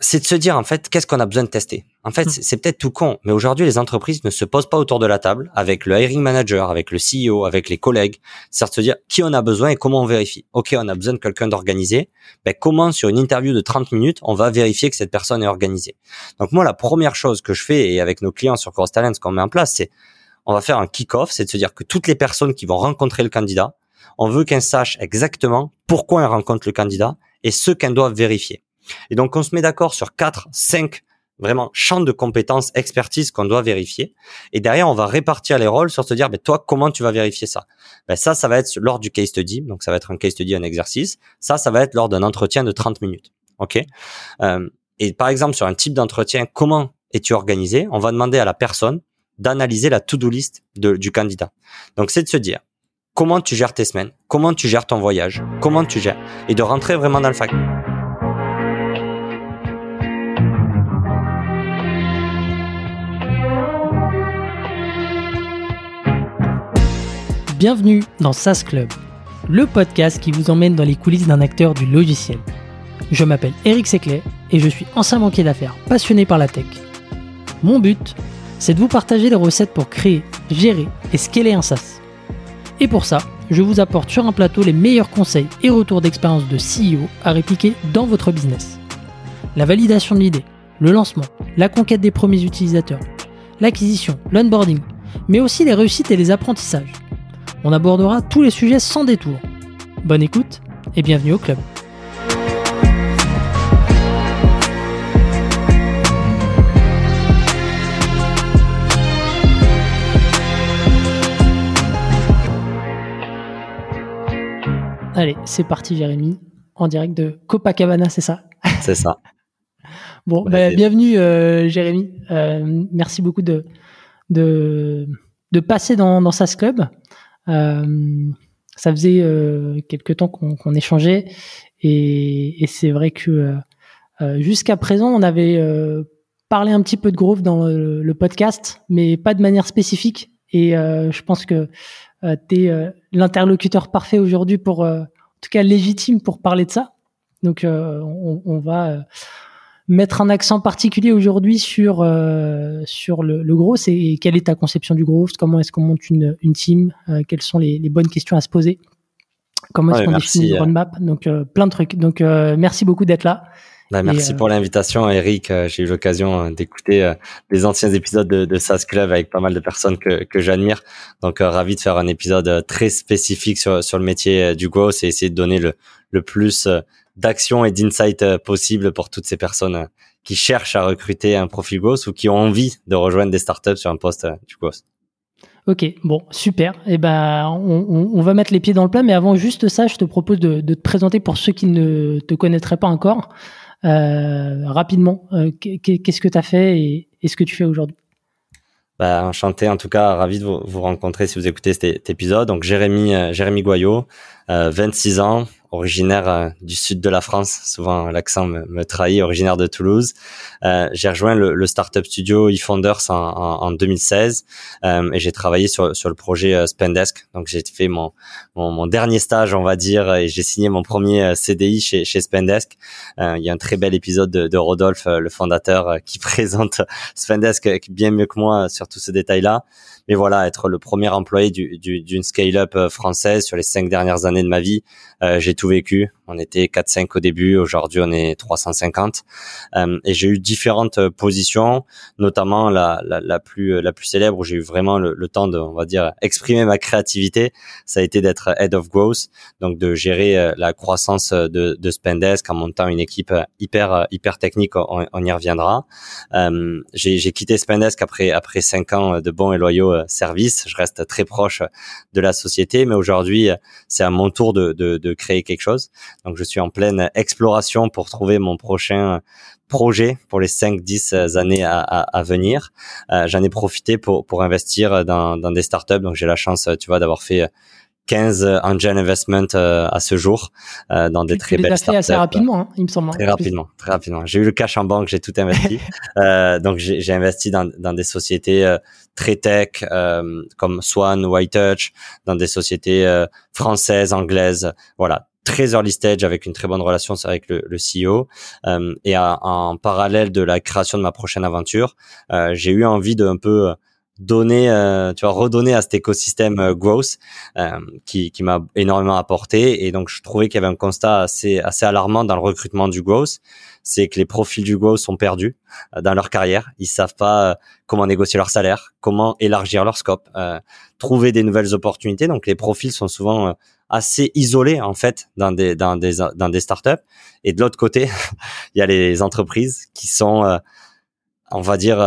c'est de se dire en fait qu'est-ce qu'on a besoin de tester? En fait, Hmm. c'est peut-être tout con, mais aujourd'hui les entreprises ne se posent pas autour de la table avec le hiring manager, avec le CEO, avec les collègues, c'est de se dire qui on a besoin et comment on vérifie. Ok, on a besoin de quelqu'un d'organisé. Ben comment sur une interview de 30 minutes on va vérifier que cette personne est organisée? Donc moi la première chose que je fais et avec nos clients sur Cross Talent ce qu'on met en place c'est on va faire un kick-off, c'est de se dire que toutes les personnes qui vont rencontrer le candidat, on veut qu'elles sachent exactement pourquoi elles rencontrent le candidat et ce qu'elles doivent vérifier. Et donc, on se met d'accord sur quatre, cinq vraiment champs de compétences, expertise qu'on doit vérifier. Et derrière, on va répartir les rôles sur se dire, ben, toi, comment tu vas vérifier ça? Ben, Ça, ça va être lors du case study. Donc, ça va être un case study, un exercice. Ça, ça va être lors d'un entretien de 30 minutes. OK? Euh, Et par exemple, sur un type d'entretien, comment es-tu organisé? On va demander à la personne d'analyser la to-do list du candidat. Donc, c'est de se dire, comment tu gères tes semaines, comment tu gères ton voyage, comment tu gères, et de rentrer vraiment dans le fact. Bienvenue dans SaaS Club, le podcast qui vous emmène dans les coulisses d'un acteur du logiciel. Je m'appelle Eric Seclet et je suis ancien banquier d'affaires passionné par la tech. Mon but, c'est de vous partager les recettes pour créer, gérer et scaler un SaaS. Et pour ça, je vous apporte sur un plateau les meilleurs conseils et retours d'expérience de CEO à répliquer dans votre business. La validation de l'idée, le lancement, la conquête des premiers utilisateurs, l'acquisition, l'onboarding, mais aussi les réussites et les apprentissages. On abordera tous les sujets sans détour. Bonne écoute et bienvenue au club. Allez, c'est parti Jérémy, en direct de Copacabana, c'est ça? C'est ça. Bon, bah, c'est- bienvenue Jérémy. Jérémy. Euh, merci beaucoup de, de, de passer dans, dans SAS Club. Euh, ça faisait euh, quelques temps qu'on échangeait et, c'est vrai que euh, jusqu'à présent, on avait parlé un petit peu de Growth dans le, podcast, mais pas de manière spécifique. Et je pense que tu es l'interlocuteur parfait aujourd'hui pour, en tout cas légitime pour parler de ça. Donc on, va mettre un accent particulier aujourd'hui sur euh, sur le, le growth et quelle est ta conception du growth Comment est-ce qu'on monte une, une team? Euh, Quelles sont les, les bonnes questions à se poser? Comment est-ce qu'on définit une euh. roadmap? Donc euh, plein de trucs. Donc euh, merci beaucoup d'être là. Bah, merci pour l'invitation, Eric. J'ai eu l'occasion d'écouter des anciens épisodes de, de SaaS Club avec pas mal de personnes que, que j'admire. Donc, ravi de faire un épisode très spécifique sur, sur le métier du growth et essayer de donner le, le plus euh, d'action et d'insight euh, possible pour toutes ces personnes euh, qui cherchent à recruter un profil growth ou qui ont envie de rejoindre des startups sur un poste euh, du growth. Ok, bon, super. Et ben, on, on- on va mettre les pieds dans le plat, mais avant juste ça, je te propose de, de te présenter pour ceux qui ne te connaîtraient pas encore euh, rapidement. euh, qu'est- Qu'est-ce que tu as fait et, et ce que tu fais aujourd'hui? Bah, enchanté, en tout cas, ravi de vous, vous rencontrer si vous écoutez cet, cet épisode. Donc, Jérémy, euh, Jérémy Goyot, euh, 26 ans, originaire euh, du sud de la France. Souvent, l'accent me, trahit, originaire de Toulouse. Euh, j'ai rejoint le, le startup studio eFounders en, en, en 2016 euh, et j'ai travaillé sur, sur le projet Spendesk. Donc, j'ai fait mon, mon, mon dernier stage, on va dire, et j'ai signé mon premier CDI chez, chez Spendesk. Il y a un très bel épisode de, de Rodolphe, le fondateur, qui présente Spendesk bien mieux que moi sur tous ces détails-là. Mais voilà, être le premier employé du- du- d'une scale-up française sur les cinq dernières années de ma vie, euh, j'ai tout vécu. On était 4-5 au début, aujourd'hui on est 350. Euh, et j'ai eu différentes euh, positions, notamment la, la, plus euh, la plus célèbre où j'ai eu vraiment le, temps de, on va dire, exprimer ma créativité. Ça a été d'être head of growth, donc de gérer euh, la croissance de, de Spendesk en montant une équipe hyper hyper technique. On, y reviendra. J'ai quitté Spendesk après après cinq ans de bons et loyaux services. Je reste très proche de la société, mais aujourd'hui c'est à mon tour de, de créer quelque chose. Donc je suis en pleine exploration pour trouver mon prochain projet pour les 5-10 années à, à, à venir. Euh, J'en ai profité pour, pour investir dans, dans des startups. Donc j'ai la chance, tu vois, d'avoir fait 15 angel investment euh, à ce jour euh, dans des Tu- très les belles as startups. assez rapidement, hein, il me semble. hein. Très rapidement, très rapidement. J'ai eu le cash en banque, j'ai tout investi. euh, donc j'ai j'ai investi dans, dans des sociétés euh, très tech euh, comme Swan, White Touch, dans des sociétés euh, françaises, anglaises. Voilà, très early stage avec une très bonne relation avec le, le CEO. et en parallèle de la création de ma prochaine aventure, j'ai eu envie de un peu donner, euh, tu vois, redonner à cet écosystème euh, growth euh, qui, qui m'a énormément apporté. Et donc, je trouvais qu'il y avait un constat assez, assez alarmant dans le recrutement du growth, c'est que les profils du growth sont perdus dans leur carrière. Ils savent pas comment négocier leur salaire, comment élargir leur scope, trouver des nouvelles opportunités. Donc, les profils sont souvent assez isolés en fait dans des dans des dans des startups. Et de l'autre côté, il y a les entreprises qui sont, on va dire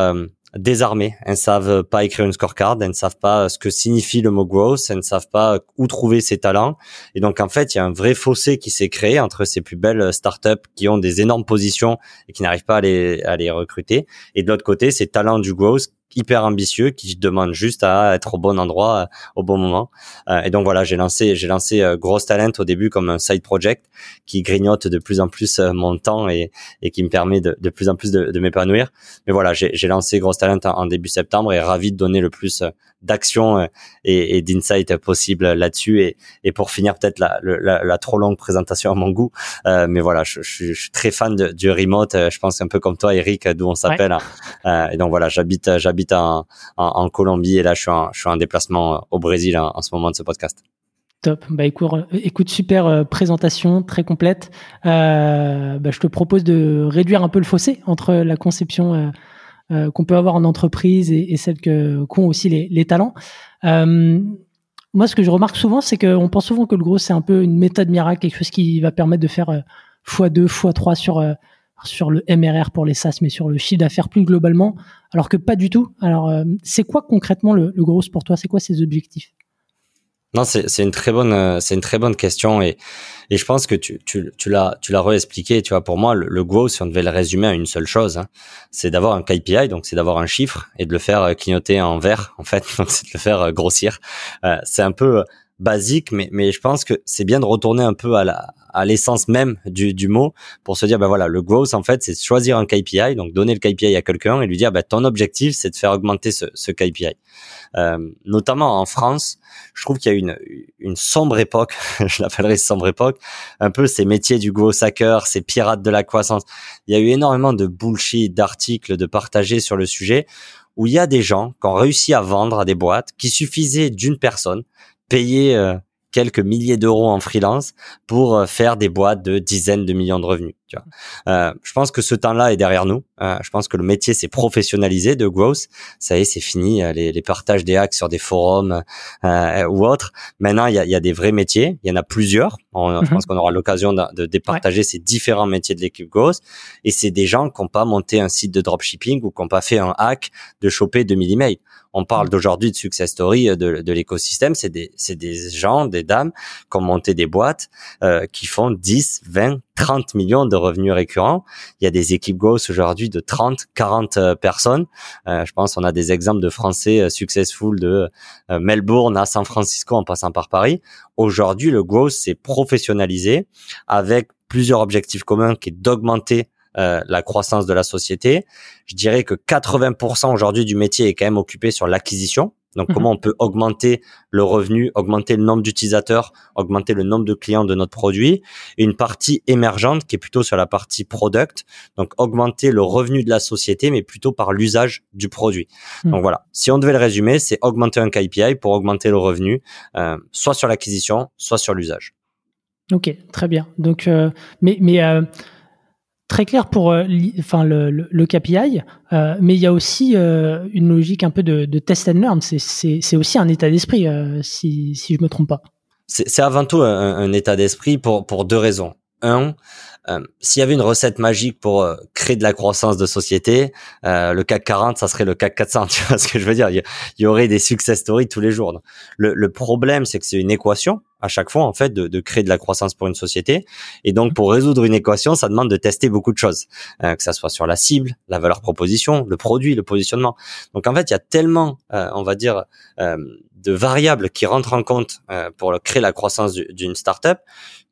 désarmées. Elles ne savent pas écrire une scorecard, elles ne savent pas ce que signifie le mot growth, elles ne savent pas où trouver ses talents. Et donc en fait, il y a un vrai fossé qui s'est créé entre ces plus belles startups qui ont des énormes positions et qui n'arrivent pas à les, à les recruter. Et de l'autre côté, ces talents du growth hyper ambitieux qui demande juste à être au bon endroit euh, au bon moment. Euh, et donc voilà, j'ai lancé j'ai lancé euh, Gross Talent au début comme un side project qui grignote de plus en plus mon temps et, et qui me permet de, de plus en plus de, de m'épanouir. Mais voilà, j'ai lancé Gross Talent en, début septembre et ravi de donner le plus d'action et, et d'insight possible là-dessus. Et, et pour finir peut-être la, la, la, trop longue présentation à mon goût, mais voilà, je, je, suis très fan de, du remote. Je pense un peu comme toi, Eric, d'où on s'appelle. Hein. et donc voilà, j'habite j'habite en, Colombie et là je suis en, déplacement au Brésil en, ce moment de ce podcast. Top. Bah écoute, super euh, présentation, très complète. Euh, bah, je te propose de réduire un peu le fossé entre la conception euh, qu'on peut avoir en entreprise et, celle que qu'ont aussi les, les talents. moi, ce que je remarque souvent, c'est qu'on pense souvent que le gros c'est un peu une méthode miracle, quelque chose qui va permettre de faire x2, x3 sur sur le MRR pour les SaaS, mais sur le chiffre d'affaires plus globalement, alors que pas du tout. Alors, euh, c'est quoi concrètement le, le gros pour toi? C'est quoi ses objectifs? Non, c'est une très bonne euh, c'est une très bonne question et et je pense que tu tu tu l'as tu l'as réexpliqué. Tu vois, pour moi, le, le growth, si on devait le résumer à une seule chose, hein, c'est d'avoir un KPI, donc c'est d'avoir un chiffre et de le faire euh, clignoter en vert, en fait, c'est de le faire grossir. c'est un peu basique, mais, mais je pense que c'est bien de retourner un peu à la à l'essence même du, du mot pour se dire ben voilà le growth en fait c'est choisir un KPI donc donner le KPI à quelqu'un et lui dire ben ton objectif c'est de faire augmenter ce, ce KPI euh, notamment en France je trouve qu'il y a une une sombre époque je l'appellerais sombre époque un peu ces métiers du growth hacker ces pirates de la croissance. Il y a eu énormément de bullshit d'articles de partagés sur le sujet où il y a des gens qui ont réussi à vendre à des boîtes qui suffisaient d'une personne payer euh, quelques milliers d'euros en freelance pour euh, faire des boîtes de dizaines de millions de revenus. Tu vois. Euh, je pense que ce temps-là est derrière nous. Euh, je pense que le métier s'est professionnalisé de growth. Ça y est, c'est fini. Euh, les, les, partages des hacks sur des forums euh, ou autres. Maintenant, il y a, y a, des vrais métiers. Il y en a plusieurs. Je mhm. pense qu'on aura l'occasion de, de, départager ces différents métiers de l'équipe growth. Et c'est des gens qui n'ont pas monté un site de dropshipping ou qui n'ont pas fait un hack de choper 2000 emails. On parle d'aujourd'hui de success story euh, de, l'écosystème. C'est des, des gens, des dames qui ont monté des boîtes euh, qui font 10, 20, 30 millions de revenus récurrents. Il y a des équipes growth aujourd'hui de 30, 40 euh, personnes. Euh, je pense on a des exemples de Français euh, successful de Melbourne à San Francisco en passant par Paris. Aujourd'hui, le growth s'est professionnalisé avec plusieurs objectifs communs qui est d'augmenter euh, la croissance de la société. Je dirais que 80% aujourd'hui du métier est quand même occupé sur l'acquisition. Donc, mhm. comment on peut augmenter le revenu, augmenter le nombre d'utilisateurs, augmenter le nombre de clients de notre produit. Et une partie émergente qui est plutôt sur la partie product. Donc, augmenter le revenu de la société, mais plutôt par l'usage du produit. Mhm. Donc, voilà. Si on devait le résumer, c'est augmenter un KPI pour augmenter le revenu, euh, soit sur l'acquisition, soit sur l'usage. Ok, très bien. Donc, euh, mais, mais euh, très clair pour euh, le, le, KPI, euh, mais il y a aussi euh, une logique un peu de, test and learn. C'est aussi un état d'esprit, si, je me trompe pas. C'est avant tout un, état d'esprit pour, pour deux raisons. Un, s'il y avait une recette magique pour créer de la croissance de société, le CAC 40, ça serait le CAC 400. Tu vois ce que je veux dire? Il y, aurait des success stories tous les jours. Le problème, c'est que c'est une équation à chaque fois en fait de, de, créer de la croissance pour une société. Et donc pour résoudre une équation, ça demande de tester beaucoup de choses, euh, que ça soit sur la cible, la valeur proposition, le produit, le positionnement. Donc en fait, il y a tellement, euh, on va dire, euh, de variables qui rentrent en compte pour créer la croissance d'une startup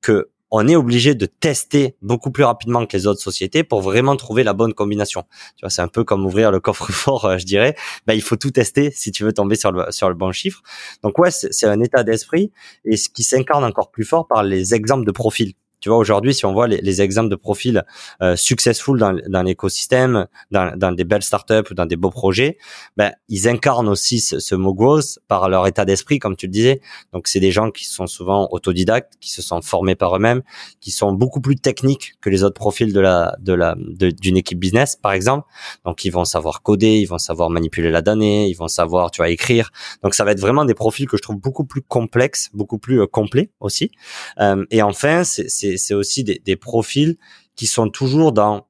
que on est obligé de tester beaucoup plus rapidement que les autres sociétés pour vraiment trouver la bonne combination. Tu vois, c'est un peu comme ouvrir le coffre-fort, euh, je dirais. Ben, il faut tout tester si tu veux tomber sur le, sur le bon chiffre. Donc ouais, c'est un état d'esprit et ce qui s'incarne encore plus fort par les exemples de profil. Tu vois, aujourd'hui, si on voit les, les exemples de profils euh, successful dans, dans l'écosystème, dans, dans des belles startups ou dans des beaux projets, ben, ils incarnent aussi ce, ce mot growth par leur état d'esprit, comme tu le disais. Donc, c'est des gens qui sont souvent autodidactes, qui se sont formés par eux-mêmes, qui sont beaucoup plus techniques que les autres profils de la, de la, d'une équipe business, par exemple. Donc, ils vont savoir coder, ils vont savoir manipuler la donnée, ils vont savoir, tu vois, écrire. Donc, ça va être vraiment des profils que je trouve beaucoup plus complexes, beaucoup plus euh, complets aussi. Euh, et enfin, c'est c'est aussi des, des, profils qui sont toujours dans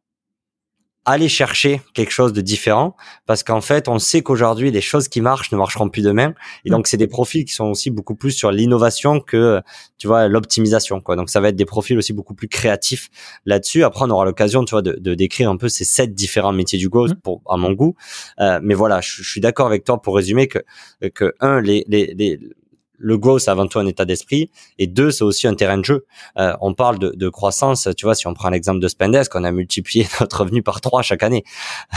aller chercher quelque chose de différent parce qu'en fait on sait qu'aujourd'hui les choses qui marchent ne marcheront plus demain. Et donc c'est des profils qui sont aussi beaucoup plus sur l'innovation que tu vois l'optimisation quoi. Donc ça va être des profils aussi beaucoup plus créatifs là-dessus. Après on aura l'occasion tu vois de, de, décrire un peu ces sept différents métiers du Go pour à mon goût. Euh, mais voilà je, je suis d'accord avec toi pour résumer que que un les, les, les le growth, c'est avant tout un état d'esprit. Et deux, c'est aussi un terrain de jeu. Euh, on parle de, de, croissance. Tu vois, si on prend l'exemple de Spendesk, on a multiplié notre revenu par trois chaque année.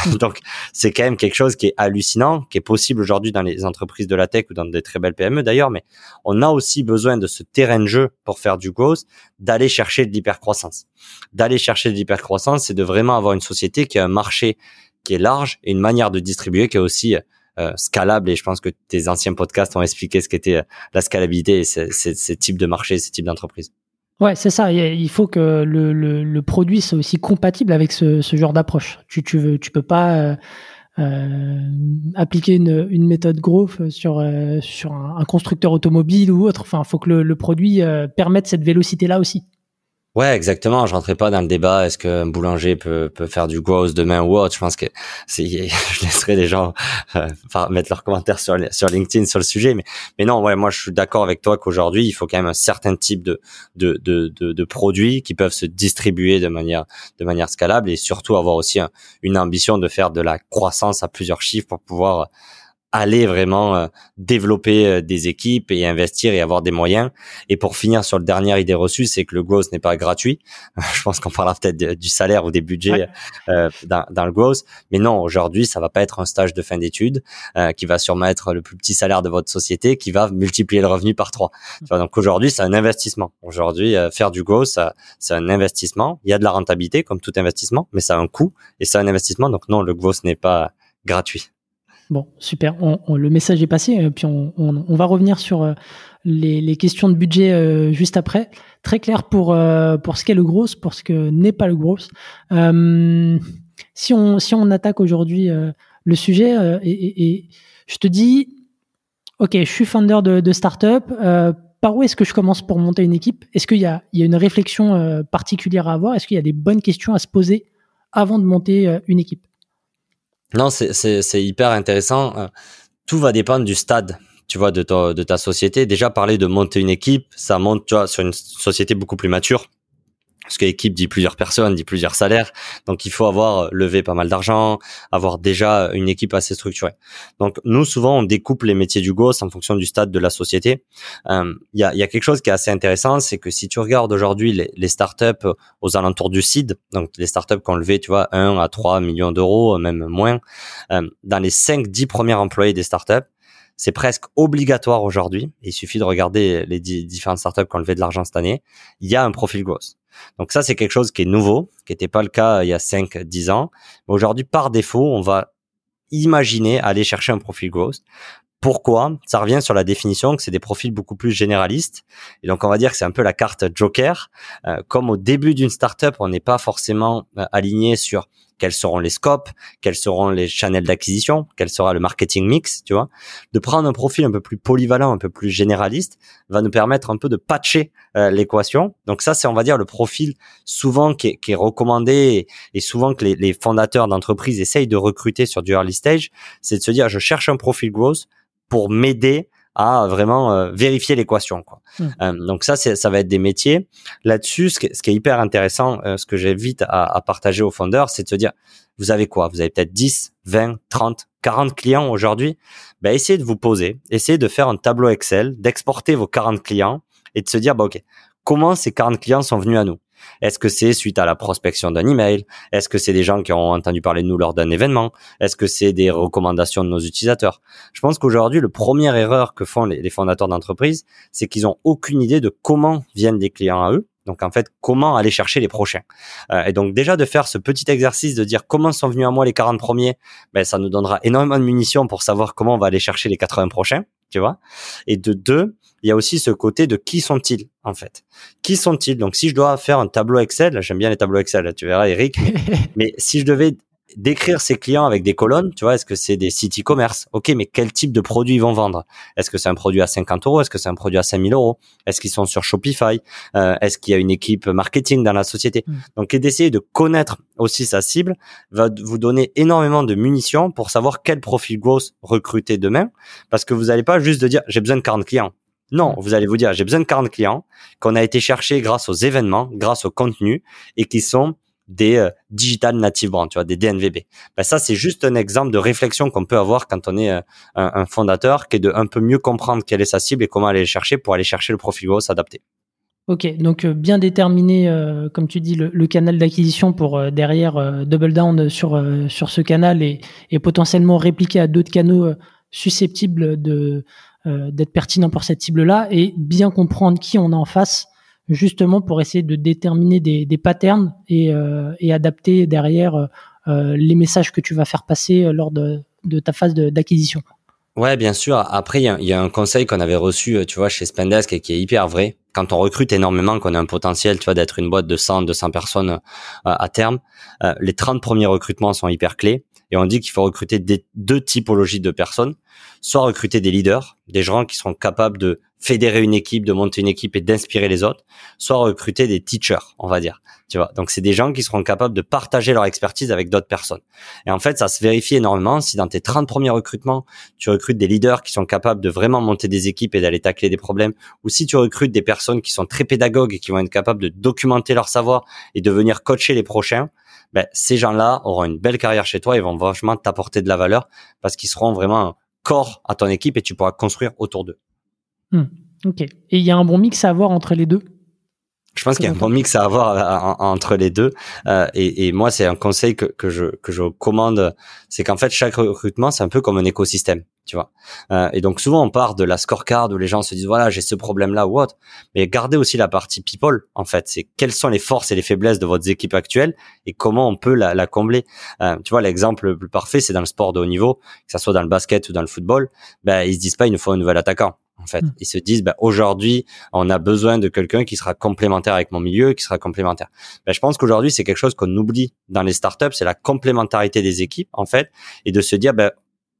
Donc, c'est quand même quelque chose qui est hallucinant, qui est possible aujourd'hui dans les entreprises de la tech ou dans des très belles PME d'ailleurs. Mais on a aussi besoin de ce terrain de jeu pour faire du growth, d'aller chercher de l'hypercroissance. D'aller chercher de l'hypercroissance, c'est de vraiment avoir une société qui a un marché qui est large et une manière de distribuer qui est aussi euh, scalable et je pense que tes anciens podcasts ont expliqué ce qu'était euh, la scalabilité et ces types de marchés, ces types d'entreprises. Ouais, c'est ça. Il faut que le, le, le, produit soit aussi compatible avec ce, ce genre d'approche. Tu, tu, veux, tu peux pas euh, euh appliquer une, une, méthode growth sur, sur un, constructeur automobile ou autre. Enfin, faut que le, le produit permette cette vélocité-là aussi. Ouais, exactement. Je rentrais pas dans le débat. Est-ce qu'un boulanger peut, peut faire du growth demain ou autre? Je pense que c'est, je laisserai les gens euh, mettre leurs commentaires sur sur LinkedIn sur le sujet. Mais mais non, ouais, moi je suis d'accord avec toi qu'aujourd'hui il faut quand même un certain type de de de de, de produits qui peuvent se distribuer de manière de manière scalable et surtout avoir aussi une ambition de faire de la croissance à plusieurs chiffres pour pouvoir aller vraiment euh, développer euh, des équipes et investir et avoir des moyens. Et pour finir sur le dernière idée reçue, c'est que le growth n'est pas gratuit. Je pense qu'on parlera peut-être du salaire ou des budgets euh, dans, dans, le growth, mais non, aujourd'hui, ça va pas être un stage de fin d'études euh, qui va sûrement être le plus petit salaire de votre société, qui va multiplier le revenu par trois. donc aujourd'hui, c'est un investissement. Aujourd'hui, faire du growth, c'est un investissement. Il y a de la rentabilité comme tout investissement, mais ça a un coût et c'est un investissement. Donc non, le growth n'est pas gratuit. Bon, super. le message est passé. Euh, puis on, va revenir sur euh, les, questions de budget euh, juste après. Très clair pour, ce qu'est le gros, pour ce que n'est pas le gros. si, on, si on attaque aujourd'hui le sujet, et, je te dis, OK, je suis founder de, de startup. par où est-ce que je commence pour monter une équipe? Est-ce qu'il y a, il y a une réflexion particulière à avoir? Est-ce qu'il y a des bonnes questions à se poser avant de monter une équipe? Non, c'est hyper intéressant. Euh, tout va dépendre du stade, tu vois, de ta, de ta société. Déjà, parler de monter une équipe, ça monte, tu vois, sur une société beaucoup plus mature parce que l'équipe dit plusieurs personnes, dit plusieurs salaires. Donc, il faut avoir euh, levé pas mal d'argent, avoir déjà une équipe assez structurée. Donc, nous, souvent, on découpe les métiers du GOS en fonction du stade de la société. Euh, il y, a, quelque chose qui est assez intéressant, c'est que si tu regardes aujourd'hui les, les, startups aux alentours du seed, donc les startups qui ont levé, tu vois, 1 à 3 millions d'euros, même moins, euh, dans les 5-10 premiers employés des startups, c'est presque obligatoire aujourd'hui. Il suffit de regarder les différentes startups qui ont levé de l'argent cette année. Il y a un profil growth. Donc ça, c'est quelque chose qui est nouveau, qui n'était pas le cas il y a 5-10 ans. Mais aujourd'hui, par défaut, on va imaginer aller chercher un profil growth. Pourquoi? Ça revient sur la définition que c'est des profils beaucoup plus généralistes. Et donc, on va dire que c'est un peu la carte Joker. Euh, comme au début d'une startup, on n'est pas forcément euh, aligné sur quels seront les scopes, quels seront les channels d'acquisition, quel sera le marketing mix, tu vois. De prendre un profil un peu plus polyvalent, un peu plus généraliste, va nous permettre un peu de patcher euh, l'équation. Donc ça, c'est on va dire le profil souvent qui est, recommandé et, souvent que les, les fondateurs d'entreprises essayent de recruter sur du early stage, c'est de se dire je cherche un profil growth pour m'aider à vraiment euh, vérifier l'équation. Quoi. Mmh. Euh, donc ça, ça va être des métiers. Là-dessus, ce, ce, qui est hyper intéressant, euh, ce que j'invite à, à partager aux fondeurs, c'est de se dire, vous avez quoi? Vous avez peut-être 10, 20, 30, 40 clients aujourd'hui. Ben, essayez de vous poser, essayez de faire un tableau Excel, d'exporter vos 40 clients et de se dire, bah, OK, comment ces 40 clients sont venus à nous? Est-ce que c'est suite à la prospection d'un email? Est-ce que c'est des gens qui ont entendu parler de nous lors d'un événement? Est-ce que c'est des recommandations de nos utilisateurs? Je pense qu'aujourd'hui, le première erreur que font les, fondateurs d'entreprise, c'est qu'ils ont aucune idée de comment viennent des clients à eux. Donc en fait, comment aller chercher les prochains euh, Et donc déjà de faire ce petit exercice de dire comment sont venus à moi les 40 premiers, ben ça nous donnera énormément de munitions pour savoir comment on va aller chercher les 80 prochains, tu vois. Et de deux, il y a aussi ce côté de qui sont-ils en fait? Qui sont-ils? Donc si je dois faire un tableau Excel, j'aime bien les tableaux Excel, tu verras Eric, mais, si je devais décrire ces clients avec des colonnes, tu vois, est-ce que c'est des sites e-commerce Ok, mais quel type de produit ils vont vendre? Est-ce que c'est un produit à 50 euros? Est-ce que c'est un produit à 5000 euros? Est-ce qu'ils sont sur Shopify? Euh, Est-ce qu'il y a une équipe marketing dans la société? Mm. Donc, d'essayer de connaître aussi sa cible va vous donner énormément de munitions pour savoir quel profil growth recruter demain, parce que vous n'allez pas juste de dire j'ai besoin de 40 clients. Non, vous allez vous dire, j'ai besoin de 40 clients qu'on a été chercher grâce aux événements, grâce au contenu et qui sont des euh, digital native brands, tu vois, des DNVB. Ben ça, c'est juste un exemple de réflexion qu'on peut avoir quand on est euh, un, fondateur, qui est de un peu mieux comprendre quelle est sa cible et comment aller le chercher pour aller chercher le profil gros s'adapter. Ok, donc euh, bien déterminer, comme tu dis, le, canal d'acquisition pour derrière double down sur sur ce canal et, et potentiellement répliquer à d'autres canaux susceptibles de d'être pertinent pour cette cible-là et bien comprendre qui on a en face, justement pour essayer de déterminer des, des patterns et, euh, et, adapter derrière euh, les messages que tu vas faire passer lors de, de ta phase d'acquisition. Ouais, bien sûr. Après, il y, y, a un conseil qu'on avait reçu, tu vois, chez Spendesk et qui est hyper vrai. Quand on recrute énormément, qu'on a un potentiel, tu vois, d'être une boîte de 100, 200 personnes à terme, les 30 premiers recrutements sont hyper clés. Et on dit qu'il faut recruter des, deux typologies de personnes. Soit recruter des leaders, des gens qui sont capables de fédérer une équipe, de monter une équipe et d'inspirer les autres. Soit recruter des teachers, on va dire. Tu vois? Donc c'est des gens qui seront capables de partager leur expertise avec d'autres personnes. Et en fait, ça se vérifie énormément si dans tes 30 premiers recrutements, tu recrutes des leaders qui sont capables de vraiment monter des équipes et d'aller tacler des problèmes, ou si tu recrutes des personnes qui sont très pédagogues et qui vont être capables de documenter leur savoir et de venir coacher les prochains, ben, ces gens-là auront une belle carrière chez toi et vont vachement t'apporter de la valeur parce qu'ils seront vraiment un corps à ton équipe et tu pourras construire autour d'eux. Hmm. ok. Et il y a un bon mix à avoir entre les deux? Je pense qu'il y a un bon mix à avoir entre les deux. Euh, et, et, moi, c'est un conseil que, que, je, que je commande, c'est qu'en fait, chaque recrutement, c'est un peu comme un écosystème, tu vois. Euh, et donc, souvent, on part de la scorecard où les gens se disent, voilà, j'ai ce problème-là ou autre. Mais gardez aussi la partie people, en fait. C'est quelles sont les forces et les faiblesses de votre équipe actuelle et comment on peut la, la combler. Euh, tu vois, l'exemple le plus parfait, c'est dans le sport de haut niveau, que ça soit dans le basket ou dans le football. Ben, ils se disent pas, il nous faut un nouvel attaquant en fait. Mm. Ils se disent, bah, aujourd'hui, on a besoin de quelqu'un qui sera complémentaire avec mon milieu, qui sera complémentaire. Ben, je pense qu'aujourd'hui, c'est quelque chose qu'on oublie dans les startups, c'est la complémentarité des équipes, en fait, et de se dire, ben,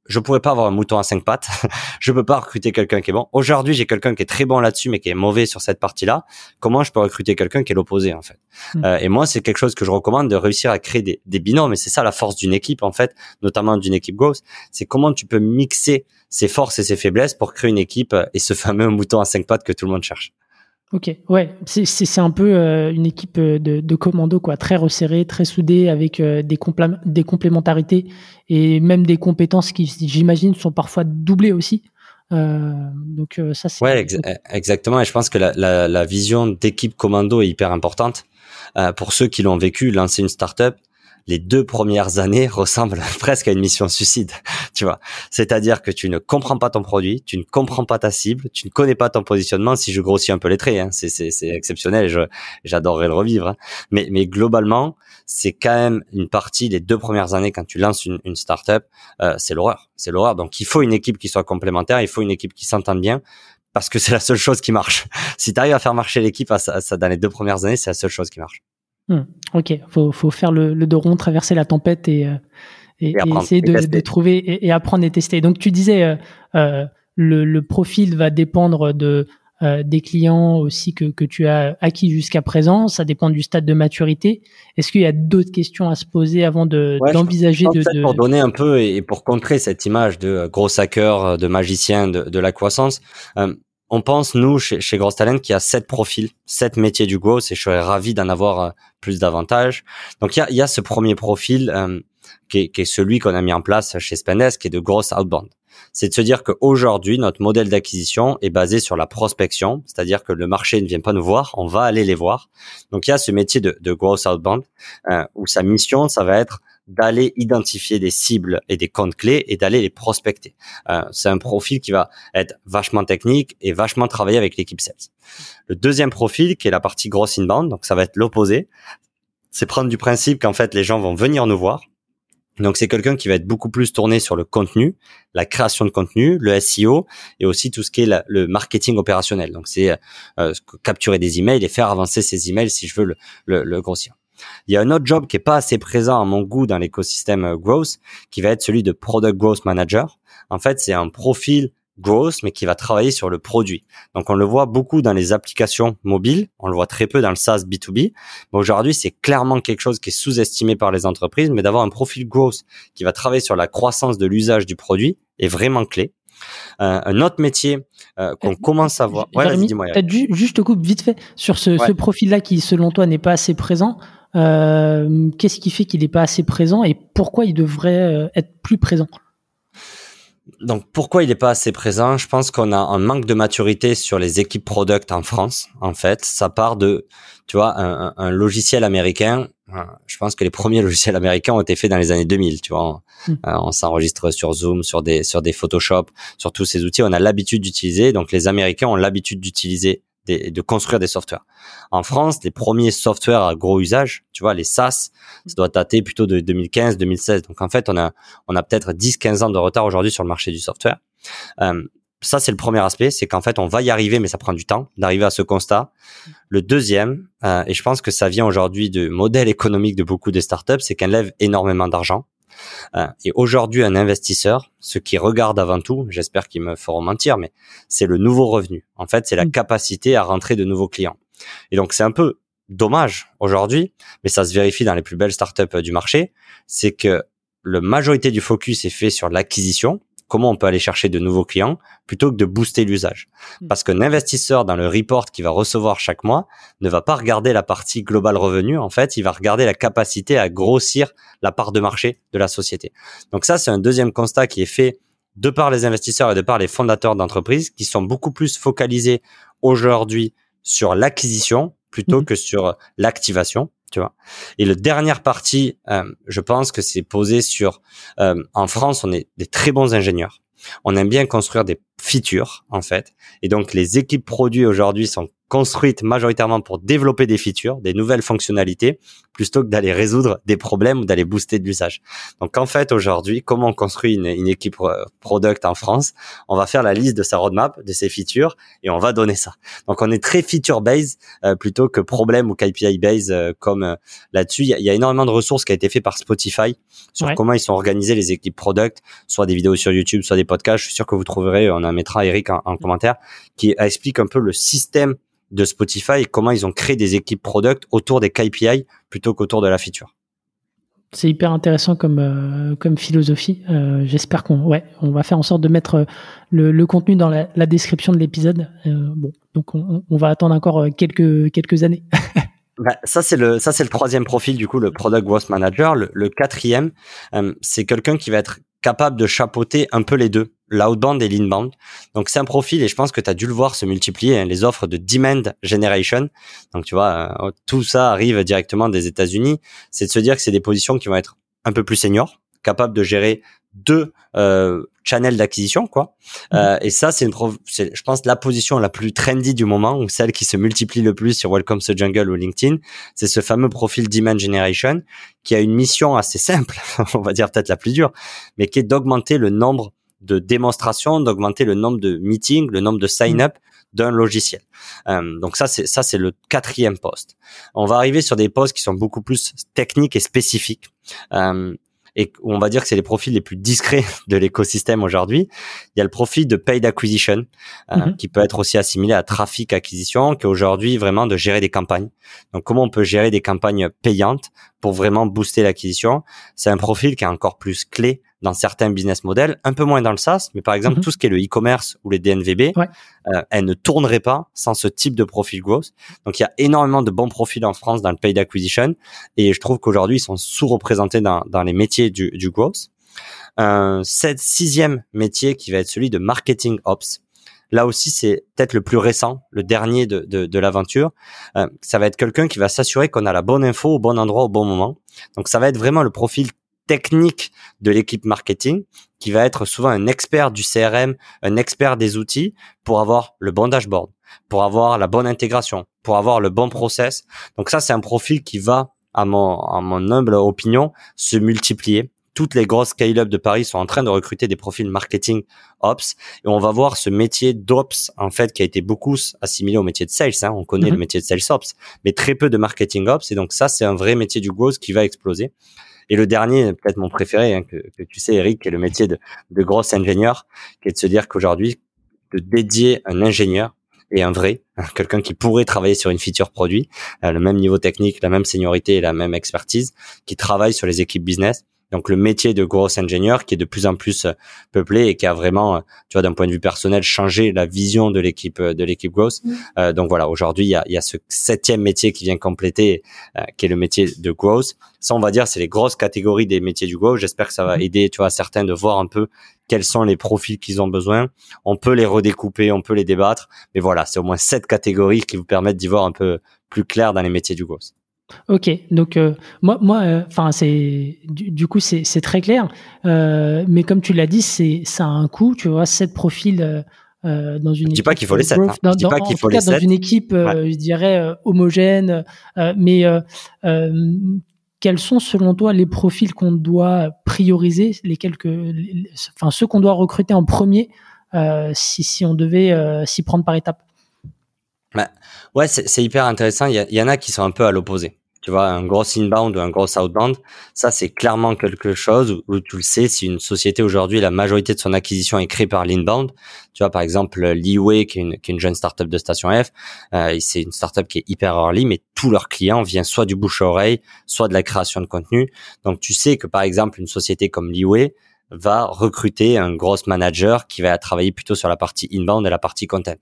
je pourrais pas avoir un mouton à cinq pattes. je peux pas recruter quelqu'un qui est bon. Aujourd'hui, j'ai quelqu'un qui est très bon là-dessus, mais qui est mauvais sur cette partie-là. Comment je peux recruter quelqu'un qui est l'opposé, en fait hmm. euh, Et moi, c'est quelque chose que je recommande de réussir à créer des, des binômes. Et c'est ça la force d'une équipe, en fait, notamment d'une équipe growth. C'est comment tu peux mixer ses forces et ses faiblesses pour créer une équipe et ce fameux mouton à cinq pattes que tout le monde cherche. Ok, ouais, c'est un peu euh, une équipe euh, de, de, commando, quoi, très resserrée, très soudée, avec euh, des, des complémentarités et même des compétences qui, j'imagine, sont parfois doublées aussi. donc ça, c'est. Ouais, exactement. Et je pense que la, la, la vision d'équipe commando est hyper importante. pour ceux qui l'ont vécu, lancer une startup, les deux premières années ressemblent presque à une mission suicide, tu vois. C'est-à-dire que tu ne comprends pas ton produit, tu ne comprends pas ta cible, tu ne connais pas ton positionnement. Si je grossis un peu les traits, hein, c'est, exceptionnel j'adorerais le revivre. Hein. Mais, mais globalement, c'est quand même une partie les deux premières années quand tu lances une, une startup, euh, c'est l'horreur, c'est l'horreur. Donc il faut une équipe qui soit complémentaire, il faut une équipe qui s'entende bien parce que c'est la seule chose qui marche. Si tu arrives à faire marcher l'équipe dans les deux premières années, c'est la seule chose qui marche. Hmm. ok, faut, faut faire le, le dos rond, traverser la tempête et, euh, et, essayer de, de, trouver et, apprendre et tester. Donc tu disais euh, euh, le, le, profil va dépendre de des clients aussi que, que tu as acquis jusqu'à présent. Ça dépend du stade de maturité. Est-ce qu'il y a d'autres questions à se poser avant de d'envisager de, de, Pour donner un peu et pour contrer cette image de gros hacker, de magicien, de, de la croissance, on pense, nous, chez, chez Gross Talent, qu'il y a sept profils, sept métiers du growth et je serais ravi d'en avoir euh, plus d'avantages. Donc, il y a, y a ce premier profil euh, qui, est, qui, est, celui qu'on a mis en place chez Spendesk, qui est de gross outbound. c'est de se dire qu'aujourd'hui, notre modèle d'acquisition est basé sur la prospection, c'est-à-dire que le marché ne vient pas nous voir, on va aller les voir. Donc il y a ce métier de, de growth outbound euh, où sa mission, ça va être d'aller identifier des cibles et des comptes clés et d'aller les prospecter. Euh, c'est un profil qui va être vachement technique et vachement travailler avec l'équipe sales. Le deuxième profil, qui est la partie gross inbound, donc ça va être l'opposé, c'est prendre du principe qu'en fait les gens vont venir nous voir. Donc c'est quelqu'un qui va être beaucoup plus tourné sur le contenu, la création de contenu, le SEO et aussi tout ce qui est le marketing opérationnel. Donc c'est euh, capturer des emails et faire avancer ces emails si je veux le, le, le grossir. Il y a un autre job qui est pas assez présent à mon goût dans l'écosystème euh, growth, qui va être celui de product growth manager. En fait, c'est un profil growth, mais qui va travailler sur le produit. Donc, on le voit beaucoup dans les applications mobiles. On le voit très peu dans le SaaS B2B. Mais aujourd'hui, c'est clairement quelque chose qui est sous-estimé par les entreprises. Mais d'avoir un profil growth qui va travailler sur la croissance de l'usage du produit est vraiment clé. Euh, un autre métier euh, qu'on commence à voir. Ouais, dis-moi. Juste coupe vite fait sur ce, ce profil-là qui, selon toi, n'est pas assez présent. Euh, qu'est-ce qui fait qu'il n'est pas assez présent et pourquoi il devrait euh, être plus présent? Donc pourquoi il n'est pas assez présent? Je pense qu'on a un manque de maturité sur les équipes product en France. En fait, ça part de, tu vois, un, un logiciel américain. Je pense que les premiers logiciels américains ont été faits dans les années 2000. Tu vois, on, hmm. on s'enregistre sur Zoom, sur des sur des Photoshop, sur tous ces outils. On a l'habitude d'utiliser. Donc les Américains ont l'habitude d'utiliser de construire des softwares. En France, les premiers softwares à gros usage, tu vois, les SaaS, ça doit dater plutôt de 2015, 2016. Donc en fait, on a on a peut-être 10, 15 ans de retard aujourd'hui sur le marché du software. Euh, ça, c'est le premier aspect, c'est qu'en fait, on va y arriver, mais ça prend du temps d'arriver à ce constat. Le deuxième, euh, et je pense que ça vient aujourd'hui du modèle économique de beaucoup de startups, c'est qu'elles lèvent énormément d'argent. Euh, et aujourd'hui, un investisseur, ce qui regarde avant tout, j'espère qu'ils me feront mentir, mais c'est le nouveau revenu. En fait, c'est la mm. capacité à rentrer de nouveaux clients. Et donc, c'est un peu dommage aujourd'hui, mais ça se vérifie dans les plus belles startups du marché, c'est que la majorité du focus est fait sur l'acquisition, comment on peut aller chercher de nouveaux clients plutôt que de booster l'usage. Hmm. Parce qu'un investisseur dans le report qu'il va recevoir chaque mois ne va pas regarder la partie globale revenu, en fait, il va regarder la capacité à grossir la part de marché de la société. Donc ça, c'est un deuxième constat qui est fait de par les investisseurs et de par les fondateurs d'entreprises qui sont beaucoup plus focalisés aujourd'hui sur l'acquisition plutôt hmm. que sur l'activation tu vois. Et le dernière partie, euh, je pense que c'est posé sur, euh, en France, on est des très bons ingénieurs. On aime bien construire des features, en fait. Et donc, les équipes produits aujourd'hui sont construites majoritairement pour développer des features, des nouvelles fonctionnalités, plutôt que d'aller résoudre des problèmes ou d'aller booster de l'usage. Donc en fait aujourd'hui, comment on construit une, une, équipe euh, product en France? On va faire la liste de sa roadmap, de ses features, et on va donner ça. Donc on est très feature based euh, plutôt que problème ou KPI based euh, comme là-dessus. Il y, a, énormément de ressources qui a été fait par Spotify sur comment ils sont organisés les équipes product, soit des vidéos sur YouTube, soit des podcasts. Je suis sûr que vous trouverez, on en mettra Eric en, en commentaire, qui explique un peu le système de Spotify et comment ils ont créé des équipes product autour des KPI plutôt qu'autour de la feature. C'est hyper intéressant comme euh, comme philosophie. Euh, j'espère qu'on ouais on va faire en sorte de mettre euh, le, contenu dans la, description de l'épisode. bon donc on, va attendre encore quelques quelques années. Bah, ça c'est le ça c'est le troisième profil du coup le product growth manager. Le, le quatrième c'est quelqu'un qui va être capable de chapeauter un peu les deux l'outbound et l'inbound. Donc c'est un profil et je pense que tu as dû le voir se multiplier hein, les offres de demand generation. Donc tu vois euh, tout ça arrive directement des États-Unis, c'est de se dire que c'est des positions qui vont être un peu plus seniors, capables de gérer deux euh, channels d'acquisition quoi. Mmh. Euh, et ça c'est une je pense la position la plus trendy du moment ou celle qui se multiplie le plus sur Welcome to Jungle ou LinkedIn, c'est ce fameux profil demand generation qui a une mission assez simple, on va dire peut-être la plus dure, mais qui est d'augmenter le nombre de démonstration, d'augmenter le nombre de meetings, le nombre de sign-up d'un logiciel. Euh, donc ça c'est ça c'est le quatrième poste. On va arriver sur des postes qui sont beaucoup plus techniques et spécifiques. Euh, et on va dire que c'est les profils les plus discrets de l'écosystème aujourd'hui. Il y a le profil de paid acquisition, euh, mhm. qui peut être aussi assimilé à traffic acquisition, qui est aujourd'hui vraiment de gérer des campagnes. Donc comment on peut gérer des campagnes payantes pour vraiment booster l'acquisition? C'est un profil qui est encore plus clé dans certains business models, un peu moins dans le SaaS, mais par exemple, mhm. tout ce qui est le e-commerce ou les DNVB, euh, elles ne tourneraient pas sans ce type de profil growth. Donc, il y a énormément de bons profils en France dans le paid acquisition et je trouve qu'aujourd'hui, ils sont sous-représentés dans, dans les métiers du, du growth. un sixième métier qui va être celui de marketing ops. Là aussi, c'est peut-être le plus récent, le dernier de, de, de l'aventure. Euh, ça va être quelqu'un qui va s'assurer qu'on a la bonne info au bon endroit au bon moment. Donc, ça va être vraiment le profil technique de l'équipe marketing qui va être souvent un expert du CRM, un expert des outils pour avoir le bon dashboard, pour avoir la bonne intégration, pour avoir le bon process. Donc ça, c'est un profil qui va, à mon, à mon humble opinion, se multiplier toutes les grosses scale-up de Paris sont en train de recruter des profils marketing ops et on va voir ce métier d'ops en fait qui a été beaucoup assimilé au métier de sales. Hein. On connaît le mhm. métier de sales ops, mais très peu de marketing ops et donc ça c'est un vrai métier du growth qui va exploser. Et le dernier, peut-être mon préféré, hein, que, tu sais Eric, qui est le métier de, gros ingénieur, qui est de se dire qu'aujourd'hui de dédier un ingénieur et un vrai, quelqu'un qui pourrait travailler sur une feature produit, euh, le même niveau technique, la même seniorité et la même expertise, qui travaille sur les équipes business, donc le métier de gros ingénieur qui est de plus en plus euh, peuplé et qui a vraiment, euh, tu vois, d'un point de vue personnel, changé la vision de l'équipe euh, de l'équipe growth. Mm. donc voilà, aujourd'hui il y a, y a, ce septième métier qui vient compléter, qui est le métier de growth. Ça, on va dire, c'est les grosses catégories des métiers du growth. J'espère que ça va aider, tu vois, certains de voir un peu quels sont les profils qu'ils ont besoin. On peut les redécouper, on peut les débattre, mais voilà, c'est au moins sept catégories qui vous permettent d'y voir un peu plus clair dans les métiers du growth. Ok, donc euh, moi, moi, euh, enfin c'est du, coup c'est très clair, euh, mais comme tu l'as dit, c'est ça a un coût, tu vois, sept profils dans une. Je dis pas qu'il faut les sept. Hein. Dans, dis pas qu'il faut les Dans une équipe, je dirais homogène, mais quels sont selon toi les profils qu'on doit prioriser, les quelques, enfin ceux qu'on doit recruter en premier, si si on devait s'y prendre par étapes? Bah, ouais, c'est hyper intéressant. Il y, y, en a qui sont un peu à l'opposé. Tu vois, un gros inbound ou un gros outbound, ça c'est clairement quelque chose où, tu le sais, si une société aujourd'hui, la majorité de son acquisition est créée par l'inbound, tu vois par exemple Leeway qui est une, qui est une jeune startup de Station F, euh, c'est une startup qui est hyper early, mais tous leurs clients viennent soit du bouche à oreille, soit de la création de contenu. Donc tu sais que par exemple une société comme Leeway, va recruter un gros manager qui va travailler plutôt sur la partie inbound et la partie content.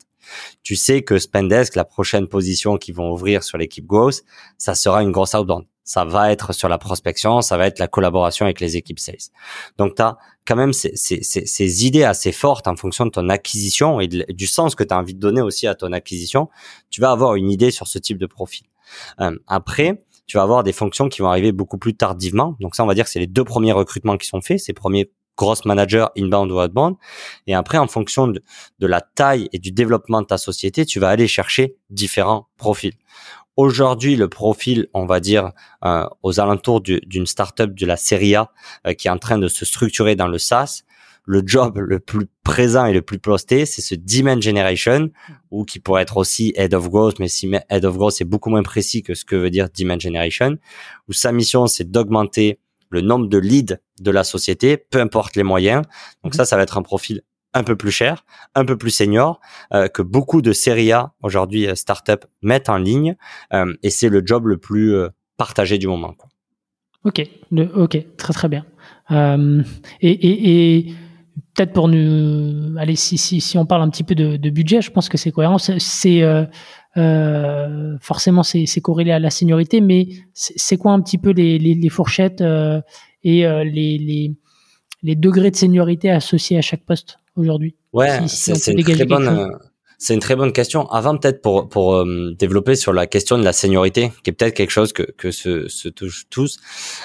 Tu sais que Spendesk, la prochaine position qu'ils vont ouvrir sur l'équipe growth, ça sera une grosse outbound. Ça va être sur la prospection, ça va être la collaboration avec les équipes sales. Donc, tu as quand même ces, ces, ces, idées assez fortes en fonction de ton acquisition et du sens que tu as envie de donner aussi à ton acquisition. Tu vas avoir une idée sur ce type de profil. Euh, après, tu vas avoir des fonctions qui vont arriver beaucoup plus tardivement. Donc ça, on va dire que c'est les deux premiers recrutements qui sont faits, ces premiers gross manager inbound ou outbound. Et après, en fonction de, la taille et du développement de ta société, tu vas aller chercher différents profils. Aujourd'hui, le profil, on va dire, euh, aux alentours d'une startup de la série A euh, qui est en train de se structurer dans le SaaS, le job le plus présent et le plus posté, c'est ce demand generation, ou qui pourrait être aussi head of growth, mais si head of growth c'est beaucoup moins précis que ce que veut dire demand generation, où sa mission c'est d'augmenter le nombre de leads de la société, peu importe les moyens. Donc mhm. ça, ça va être un profil un peu plus cher, un peu plus senior, euh, que beaucoup de série A aujourd'hui euh, startup mettent en ligne, euh, et c'est le job le plus partagé du moment. Quoi. Ok, ok, très très bien. et, et, peut-être pour nous, allez, si, si, si on parle un petit peu de, de budget, je pense que c'est cohérent. C'est euh, forcément, c'est corrélé à la seniorité, mais c'est quoi un petit peu les, les, les fourchettes euh, et euh, les, les, les, degrés de seniorité associés à chaque poste aujourd'hui? Ouais, c'est une très bonne. C'est une très bonne question. Avant peut-être pour pour développer sur la question de la seniorité, qui est peut-être quelque chose que que se, se touche tous.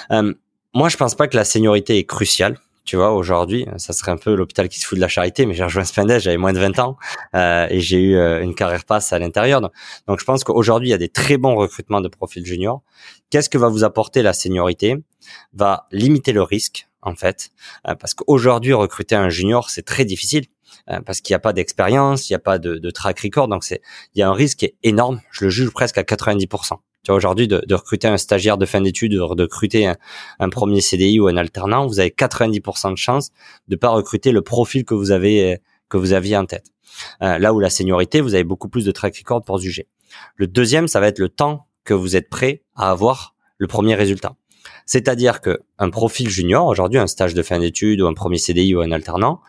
moi, je pense pas que la seniorité est cruciale tu vois, aujourd'hui, ça serait un peu l'hôpital qui se fout de la charité, mais j'ai rejoint Spendesk, j'avais moins de 20 ans euh, et j'ai eu euh, une carrière passe à l'intérieur. Donc, je pense qu'aujourd'hui, il y a des très bons recrutements de profils juniors. Qu'est-ce que va vous apporter la seniorité? Va limiter le risque, en fait, euh, parce qu'aujourd'hui, recruter un junior, c'est très difficile euh, parce qu'il n'y a pas d'expérience, il n'y a pas de, track record, donc il y a un risque qui est énorme. Je le juge presque à 90% aujourd'hui, de, recruter un stagiaire de fin d'études, de, recruter un, premier CDI ou un alternant, vous avez 90% de chances de pas recruter le profil que vous avez que vous aviez en tête. Euh, là où la seniorité, vous avez beaucoup plus de track record pour juger. Le deuxième, ça va être le temps que vous êtes prêt à avoir le premier résultat. C'est-à-dire que un profil junior, aujourd'hui, un stage de fin d'études ou un premier CDI ou un alternant,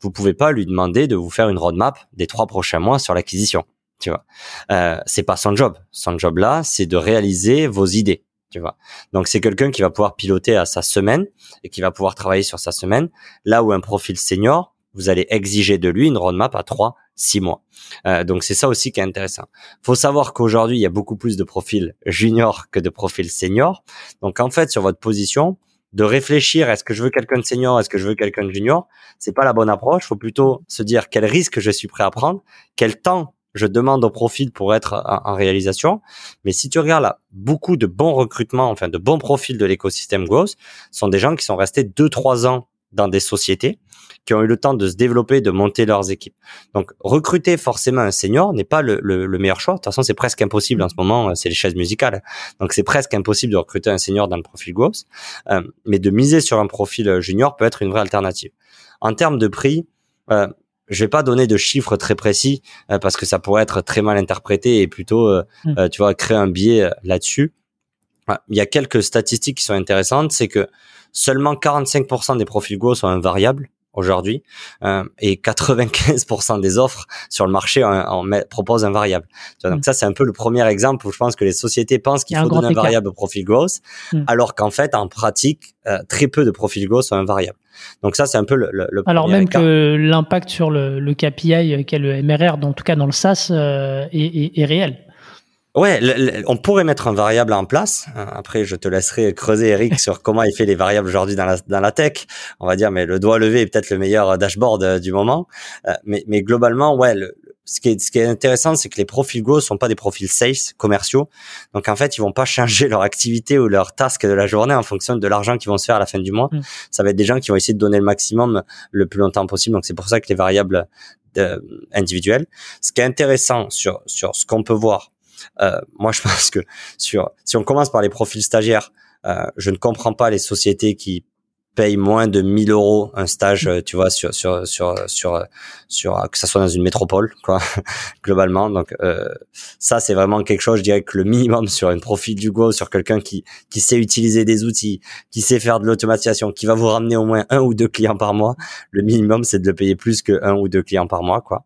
vous pouvez pas lui demander de vous faire une roadmap des trois prochains mois sur l'acquisition tu vois. Euh, c'est pas son job. Son job là, c'est de réaliser vos idées. tu vois. Donc c'est quelqu'un qui va pouvoir piloter à sa semaine et qui va pouvoir travailler sur sa semaine, là où un profil senior, vous allez exiger de lui une roadmap à 3, 6 mois. Euh, donc c'est ça aussi qui est intéressant. Faut savoir qu'aujourd'hui, il y a beaucoup plus de profils juniors que de profils seniors. Donc en fait, sur votre position, de réfléchir est-ce que je veux quelqu'un de senior, est-ce que je veux quelqu'un de junior, c'est pas la bonne approche. Faut plutôt se dire quel risque je suis prêt à prendre, quel temps je demande au profil pour être en, réalisation. Mais si tu regardes là, beaucoup de bons recrutements, enfin de bons profils de l'écosystème Growth, sont des gens qui sont restés deux trois ans dans des sociétés qui ont eu le temps de se développer, de monter leurs équipes. Donc, recruter forcément un senior n'est pas le, meilleur choix. De toute façon, c'est presque impossible en ce moment. C'est les chaises musicales. Donc, c'est presque impossible de recruter un senior dans le profil Growth. Euh, mais de miser sur un profil junior peut être une vraie alternative. En termes de prix, euh, je vais pas donner de chiffres très précis euh, parce que ça pourrait être très mal interprété et plutôt, euh, hmm. euh, tu vois, créer un biais là-dessus. Il y a quelques statistiques qui sont intéressantes, c'est que seulement 45% des profils Go sont invariables aujourd'hui euh, et 95% des offres sur le marché en, proposent un variable. Donc mm. ça c'est un peu le premier exemple où je pense que les sociétés pensent qu'il faut donner un variable au profil growth mm. alors qu'en fait en pratique euh, très peu de profils growth sont invariables. Donc ça c'est un peu le, le alors même que l'impact sur le, le KPI qu'est le MRR, en tout cas dans le SaaS, euh, est, est, est réel. Ouais, on pourrait mettre un variable en place. Euh, après, je te laisserai creuser Eric sur comment il fait les variables aujourd'hui dans la, dans la tech. On va dire, mais le doigt levé est peut-être le meilleur dashboard euh, du moment. Euh, mais, mais globalement, ouais, ce, qui est, ce qui est intéressant, c'est que les profils Go sont pas des profils sales commerciaux. Donc en fait, ils vont pas changer leur activité ou leur task de la journée en fonction de l'argent qu'ils vont se faire à la fin du mois. Mm. Ça va être des gens qui vont essayer de donner le maximum le plus longtemps possible. Donc c'est pour ça que les variables individuelles. Ce qui est intéressant sur sur ce qu'on peut voir euh, moi, je pense que sur, si on commence par les profils stagiaires, euh, je ne comprends pas les sociétés qui paye moins de 1000 euros un stage, euh, tu vois, sur sur sur sur que ça soit dans une métropole, quoi, globalement. Donc euh, ça, c'est vraiment quelque chose, je dirais que le minimum sur un profil du Go, sur quelqu'un qui qui sait utiliser des outils, qui sait faire de l'automatisation, qui va vous ramener au moins un ou deux clients par mois. Le minimum, c'est de le payer plus que un ou deux clients par mois, quoi.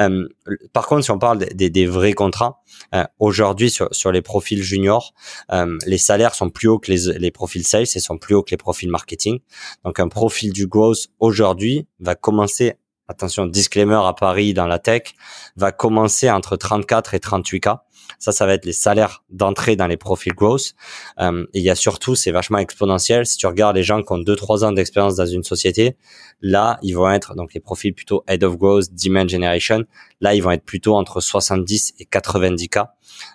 Euh, par contre, si on parle des, des, vrais contrats, euh, aujourd'hui sur sur les profils juniors, euh, les salaires sont plus hauts que les les profils sales et sont plus hauts que les profils marketing. Donc un profil du growth aujourd'hui va commencer, attention, disclaimer à Paris dans la tech, va commencer entre 34 et 38 k. Ça, ça va être les salaires d'entrée dans les profils growth. Euh, il y a surtout, c'est vachement exponentiel. Si tu regardes les gens qui ont 2-3 ans d'expérience dans une société, là, ils vont être, donc les profils plutôt head of growth, demand generation, là, ils vont être plutôt entre 70 et 90 k.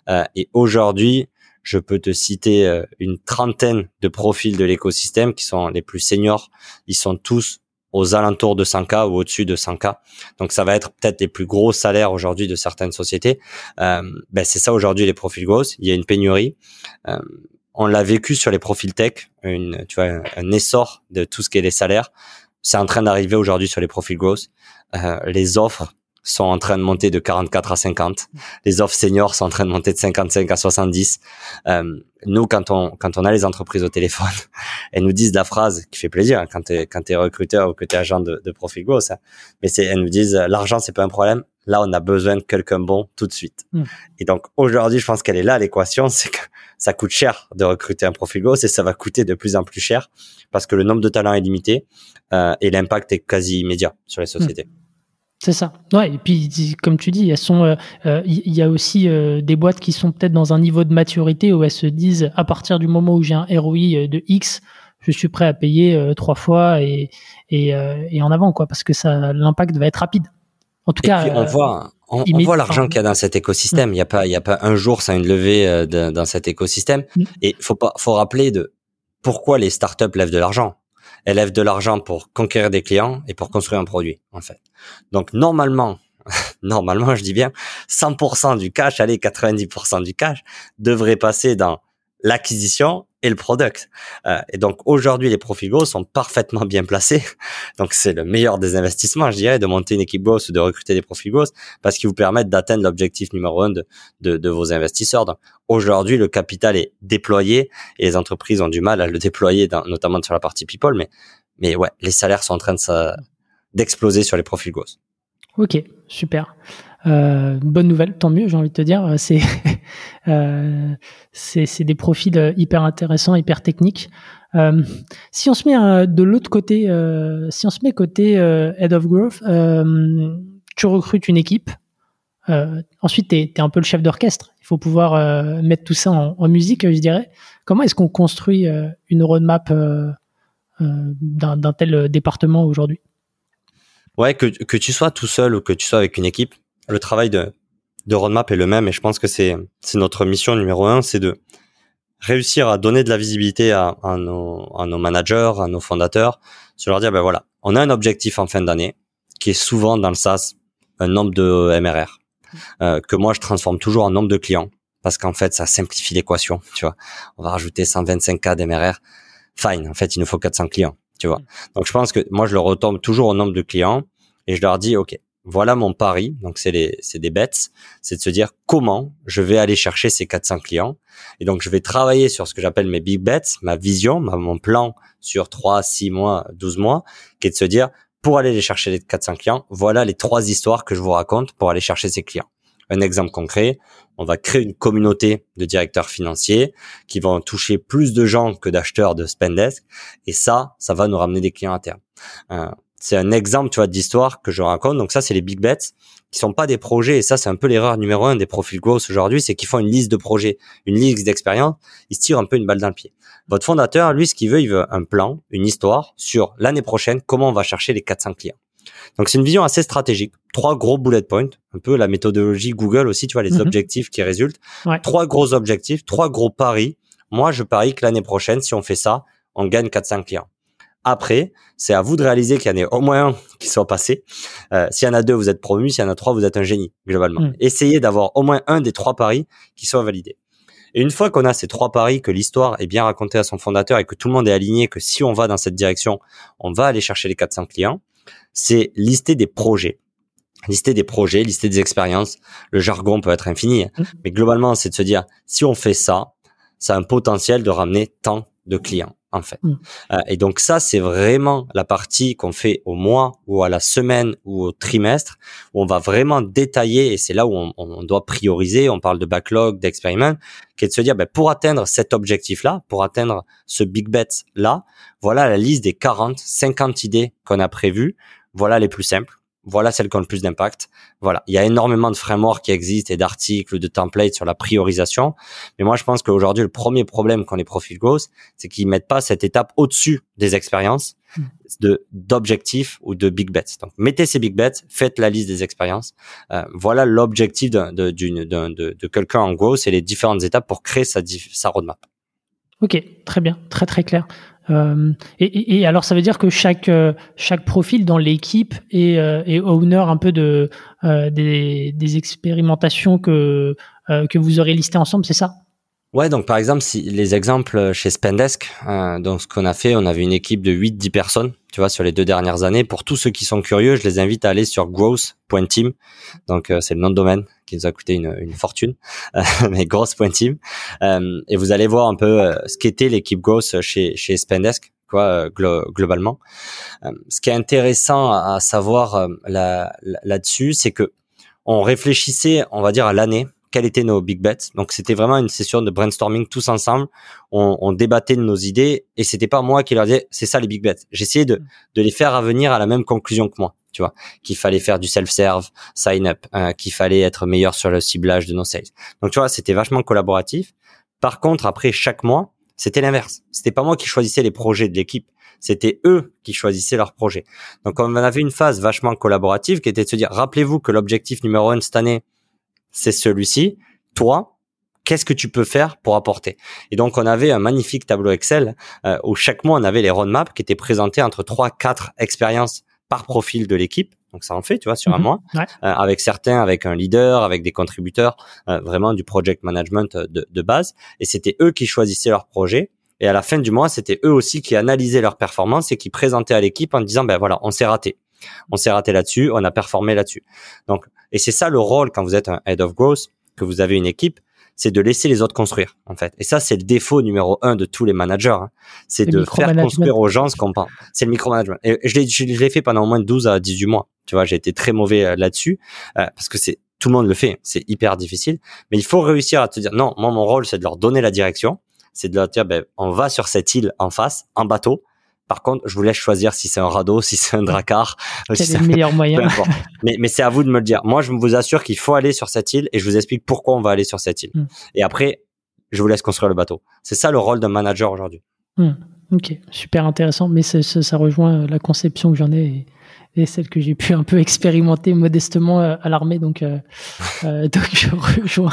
Euh, et aujourd'hui, je peux te citer euh, une trentaine de profils de l'écosystème qui sont les plus seniors. Ils sont tous aux alentours de 100K ou au-dessus de 100K. Donc ça va être peut-être les plus gros salaires aujourd'hui de certaines sociétés. Euh, ben c'est ça aujourd'hui les profils growth. Il y a une pénurie. Euh, on l'a vécu sur les profils tech, une, tu vois, un essor de tout ce qui est les salaires. C'est en train d'arriver aujourd'hui sur les profils growth. Euh, les offres sont en train de monter de 44 à 50. Les offres seniors sont en train de monter de 55 à 70. Euh, nous, quand on quand on a les entreprises au téléphone, elles nous disent la phrase qui fait plaisir hein, quand tu quand t'es recruteur ou que t'es agent de, de profil go, ça. Mais elles nous disent l'argent c'est pas un problème. Là, on a besoin de quelqu'un bon tout de suite. Hmm. Et donc aujourd'hui, je pense qu'elle est là l'équation, c'est que ça coûte cher de recruter un profil go, et ça va coûter de plus en plus cher parce que le nombre de talents est limité euh, et l'impact est quasi immédiat sur les sociétés. Hmm. C'est ça. Ouais, et puis comme tu dis, elles sont, il euh, euh, y a aussi euh, des boîtes qui sont peut-être dans un niveau de maturité où elles se disent à partir du moment où j'ai un ROI de X, je suis prêt à payer trois fois et, et, et, en avant quoi, parce que ça, l'impact va être rapide. En tout et cas, puis on voit, on, voit l'argent qu'il y a dans cet écosystème. Il n'y a pas, il y a pas un jour sans une levée dans cet écosystème. Mm. Et faut pas, faut rappeler de pourquoi les startups lèvent de l'argent elle lève de l'argent pour conquérir des clients et pour construire un produit, en fait. Donc, normalement, normalement, je dis bien, 100% du cash, allez, 90% du cash devrait passer dans l'acquisition et le product. Euh, et donc aujourd'hui, les profils growth sont parfaitement bien placés. Donc c'est le meilleur des investissements, je dirais, de monter une équipe growth ou de recruter des profils growth parce qu'ils vous permettent d'atteindre l'objectif numéro un de, de, de vos investisseurs. Donc aujourd'hui, le capital est déployé et les entreprises ont du mal à le déployer, dans, notamment sur la partie people. Mais mais ouais, les salaires sont en train de d'exploser sur les profils growth. Ok, super. Euh, bonne nouvelle, tant mieux, j'ai envie de te dire. C'est euh, c'est des profils hyper intéressants, hyper techniques. Euh, si on se met de l'autre côté, euh, si on se met côté head of growth, tu recrutes une équipe. ensuite, tu es, un peu le chef d'orchestre. Il faut pouvoir mettre tout ça en, en, musique, je dirais. Comment est-ce qu'on construit une roadmap d'un tel département aujourd'hui? Ouais, que, que tu sois tout seul ou que tu sois avec une équipe, le travail de, de roadmap est le même et je pense que c'est notre mission numéro un, c'est de réussir à donner de la visibilité à, à, nos, à nos managers, à nos fondateurs, se leur dire ben voilà, on a un objectif en fin d'année qui est souvent dans le SaaS un nombre de MRR euh, que moi je transforme toujours en nombre de clients parce qu'en fait ça simplifie l'équation, tu vois. On va rajouter 125k d'MRR, fine, en fait il nous faut 400 clients, tu vois. Donc je pense que moi je le retombe toujours au nombre de clients et je leur dis ok, voilà mon pari. Donc c'est des bets, c'est de se dire comment je vais aller chercher ces 400 clients. Et donc je vais travailler sur ce que j'appelle mes big bets, ma vision, mon plan sur 3, 6 mois, 12 mois, qui est de se dire pour aller les chercher les 400 clients, voilà les trois histoires que je vous raconte pour aller chercher ces clients. Un exemple concret, on va créer une communauté de directeurs financiers qui vont toucher plus de gens que d'acheteurs de Spendesk. Et ça, ça va nous ramener des clients à terme. C'est un exemple, tu vois, d'histoire que je raconte. Donc ça, c'est les big bets qui sont pas des projets. Et ça, c'est un peu l'erreur numéro un des profils growth aujourd'hui, c'est qu'ils font une liste de projets, une liste d'expériences. Ils se tirent un peu une balle dans le pied. Votre fondateur, lui, ce qu'il veut, il veut un plan, une histoire sur l'année prochaine, comment on va chercher les 400 clients. Donc c'est une vision assez stratégique. Trois gros bullet points, un peu la méthodologie Google aussi, tu vois, les mhm. objectifs qui résultent. Trois gros objectifs, trois gros paris. Moi, je parie que l'année prochaine, si on fait ça, on gagne 400 clients. Après, c'est à vous de réaliser qu'il y en ait au moins un qui soit passé. Euh, s'il y en a deux, vous êtes promu. S'il y en a trois, vous êtes un génie, globalement. Mm. Essayez d'avoir au moins un des trois paris qui soit validé. Et une fois qu'on a ces trois paris, que l'histoire est bien racontée à son fondateur et que tout le monde est aligné, que si on va dans cette direction, on va aller chercher les 400 clients, c'est lister des projets. Lister des projets, lister des expériences. Le jargon peut être infini, hein. mm. mais globalement, c'est de se dire, si on fait ça, ça a un potentiel de ramener tant de clients en fait. Mm. Euh, et donc ça, c'est vraiment la partie qu'on fait au mois ou à la semaine ou au trimestre, où on va vraiment détailler, et c'est là où on, doit prioriser, on parle de backlog, d'expériment, qui est de se dire, ben, pour atteindre cet objectif-là, pour atteindre ce big bet-là, voilà la liste des 40, 50 idées qu'on a prévues, voilà les plus simples voilà celles qui ont le plus d'impact. Voilà, il y a énormément de frameworks qui existent et d'articles, de templates sur la priorisation. Mais moi, je pense qu'aujourd'hui, le premier problème qu'ont les profils growth, c'est qu'ils mettent pas cette étape au-dessus des expériences hmm. de d'objectifs ou de big bets. Donc, mettez ces big bets, faites la liste des expériences. Euh, voilà l'objectif de, de, de, de, quelqu'un en growth et les différentes étapes pour créer sa, sa roadmap. Ok, très bien, très très clair. Euh, et, alors, ça veut dire que chaque euh, chaque profil dans l'équipe est, euh, est owner un peu de des, des expérimentations que que vous aurez listées ensemble, c'est ça? Ouais, donc par exemple, si les exemples chez Spendesk, donc ce qu'on a fait, on avait une équipe de 8-10 personnes, tu vois, sur les deux dernières années. Pour tous ceux qui sont curieux, je les invite à aller sur growth.team. Donc c'est le nom de domaine qui nous a coûté une, une fortune, mais growth.team. Euh, et vous allez voir un peu euh, ce qu'était l'équipe growth chez, chez Spendesk, quoi, euh, globalement. ce qui est intéressant à, savoir là, là-dessus, c'est que on réfléchissait, on va dire, à l'année, quels étaient nos big bets. Donc c'était vraiment une session de brainstorming tous ensemble. On, on débattait de nos idées et c'était pas moi qui leur disais c'est ça les big bets. J'essayais de, de les faire revenir à la même conclusion que moi tu vois, qu'il fallait faire du self-serve, sign up, hein, qu'il fallait être meilleur sur le ciblage de nos sales. Donc tu vois, c'était vachement collaboratif. Par contre, après chaque mois, c'était l'inverse. C'était pas moi qui choisissais les projets de l'équipe, c'était eux qui choisissaient leurs projets. Donc on avait une phase vachement collaborative qui était de se dire rappelez-vous que l'objectif numéro un cette année, c'est celui-ci. Toi, qu'est-ce que tu peux faire pour apporter? Et donc on avait un magnifique tableau Excel euh, où chaque mois on avait les roadmaps qui étaient présentés entre trois, quatre expériences par profil de l'équipe. Donc ça en fait, tu vois, sur un mhm. mois, euh, avec certains, avec un leader, avec des contributeurs, euh, vraiment du project management euh, de, de base. Et c'était eux qui choisissaient leur projet. Et à la fin du mois, c'était eux aussi qui analysaient leur performance et qui présentaient à l'équipe en disant, ben voilà, on s'est raté. On s'est raté là-dessus, on a performé là-dessus. Donc, et c'est ça le rôle quand vous êtes un head of growth, que vous avez une équipe, c'est de laisser les autres construire, en fait. Et ça, c'est le défaut numéro un de tous les managers. Hein. C'est de faire construire aux gens ce qu'on pense. C'est le micromanagement. Et je l'ai, fait pendant au moins 12 à 18 mois. Tu vois, j'ai été très mauvais euh, là-dessus euh, parce que c'est tout le monde le fait, c'est hyper difficile, mais il faut réussir à te dire non, moi mon rôle c'est de leur donner la direction, c'est de leur dire ben on va sur cette île en face en bateau. Par contre, je vous laisse choisir si c'est un radeau, si c'est un dracar. Quel est le meilleur moyen Mais, mais c'est à vous de me le dire. Moi, je vous assure qu'il faut aller sur cette île et je vous explique pourquoi on va aller sur cette île. Hmm. Et après, je vous laisse construire le bateau. C'est ça le rôle d'un manager aujourd'hui. Hmm. Ok, super intéressant. Mais ça, ça, rejoint la conception que j'en ai et celle que j'ai pu un peu expérimenter modestement euh, à l'armée. Donc, euh, euh, donc je rejoins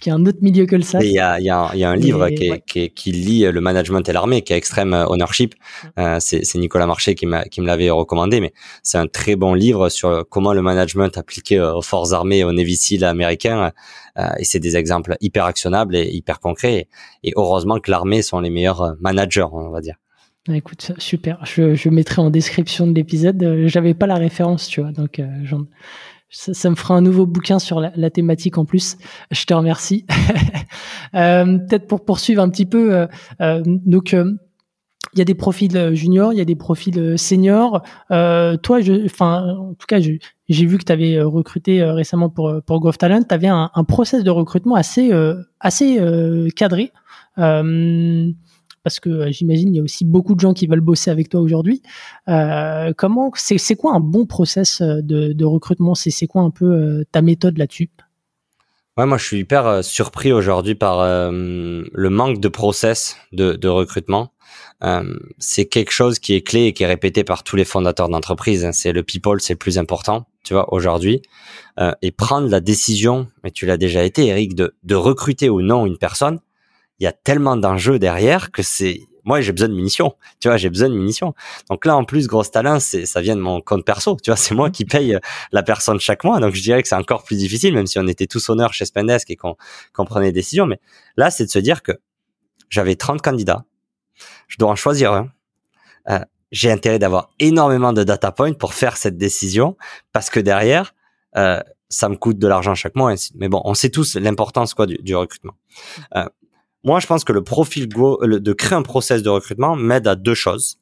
qui est un autre milieu que le SAS. Il y a, y, a, y a un livre qui, qui, qui, lie le management et l'armée, qui est Extreme Ownership. Euh, c'est Nicolas Marché qui, qui me l'avait recommandé, mais c'est un très bon livre sur comment le management appliqué aux forces armées et aux Navy Seals américains. Euh, et c'est des exemples hyper actionnables et hyper concrets. Et heureusement que l'armée sont les meilleurs managers, on va dire. Écoute, super. Je, je mettrai en description de l'épisode. Euh, j'avais pas la référence, tu vois, donc euh, ça, me fera un nouveau bouquin sur la, thématique en plus. Je te remercie. euh, Peut-être pour poursuivre un petit peu, euh, donc il y a des profils juniors, il y a des profils seniors. toi, enfin, en tout cas, j'ai vu que tu avais recruté récemment pour pour Growth Talent. Tu avais un, un, process de recrutement assez assez cadré. Euh, parce que euh, j'imagine il y a aussi beaucoup de gens qui veulent bosser avec toi aujourd'hui. Euh, comment c'est quoi un bon process euh, de, de recrutement? C'est quoi un peu ta méthode là-dessus? Ouais, moi je suis hyper surpris aujourd'hui par le manque de process de, de recrutement. c'est quelque chose qui est clé et qui est répété par tous les fondateurs d'entreprise. Hein. C'est le people, c'est le plus important, tu vois, aujourd'hui. et prendre la décision, mais tu l'as déjà été, Eric, de, de recruter ou non une personne, il y a tellement d'enjeux derrière que c'est moi j'ai besoin de munitions. Tu vois j'ai besoin de munitions. Donc là en plus gros talent c'est ça vient de mon compte perso. Tu vois c'est moi qui paye la personne chaque mois. Donc je dirais que c'est encore plus difficile même si on était tous honneurs chez Spendesk et qu'on qu'on prenait des décisions. Mais là c'est de se dire que j'avais 30 candidats. Je dois en choisir un. Euh, j'ai intérêt d'avoir énormément de data points pour faire cette décision parce que derrière euh, ça me coûte de l'argent chaque mois. Mais bon, on sait tous l'importance quoi du, du recrutement. Euh, moi, je pense que le profil de créer un process de recrutement m'aide à deux choses.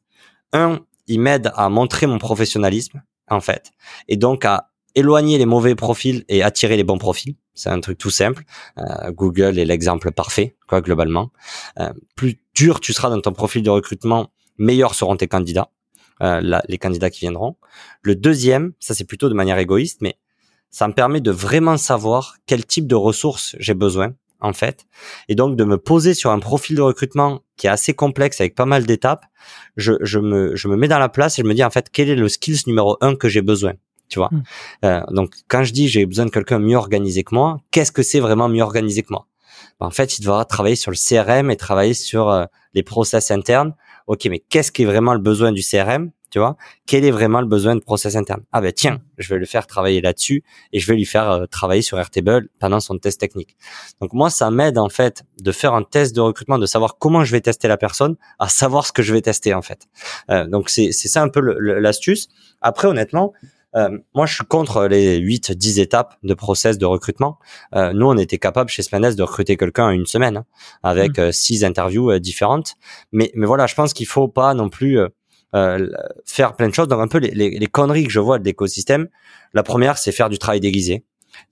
Un, il m'aide à montrer mon professionnalisme, en fait, et donc à éloigner les mauvais profils et attirer les bons profils. C'est un truc tout simple. Euh, Google est l'exemple parfait, quoi, globalement. Euh, plus dur tu seras dans ton profil de recrutement, meilleurs seront tes candidats, euh, les candidats qui viendront. Le deuxième, ça c'est plutôt de manière égoïste, mais ça me permet de vraiment savoir quel type de ressources j'ai besoin en fait. Et donc de me poser sur un profil de recrutement qui est assez complexe avec pas mal d'étapes, je, je, me, je me mets dans la place et je me dis en fait quel est le skills numéro un que j'ai besoin. Tu vois? Hmm. Euh, donc quand je dis j'ai besoin de quelqu'un mieux organisé que moi, qu'est-ce que c'est vraiment mieux organisé que moi? Ben, En fait, il devra travailler sur le CRM et travailler sur euh, les process internes. Ok, mais qu'est-ce qui est vraiment le besoin du CRM tu vois Quel est vraiment le besoin de process interne? Ah ben tiens, je vais le faire travailler là-dessus et je vais lui faire euh, travailler sur Airtable pendant son test technique. Donc moi, ça m'aide en fait de faire un test de recrutement, de savoir comment je vais tester la personne, à savoir ce que je vais tester en fait. Euh, donc c'est c'est ça un peu l'astuce. Après, honnêtement. Euh, moi, je suis contre les 8, 10 étapes de process de recrutement. Euh, nous, on était capable chez Splanes de recruter quelqu'un en une semaine, hein, avec mmh. six interviews différentes. Mais, mais voilà, je pense qu'il faut pas non plus euh, faire plein de choses. Donc un peu les, les, les conneries que je vois de l'écosystème. La première, c'est faire du travail déguisé.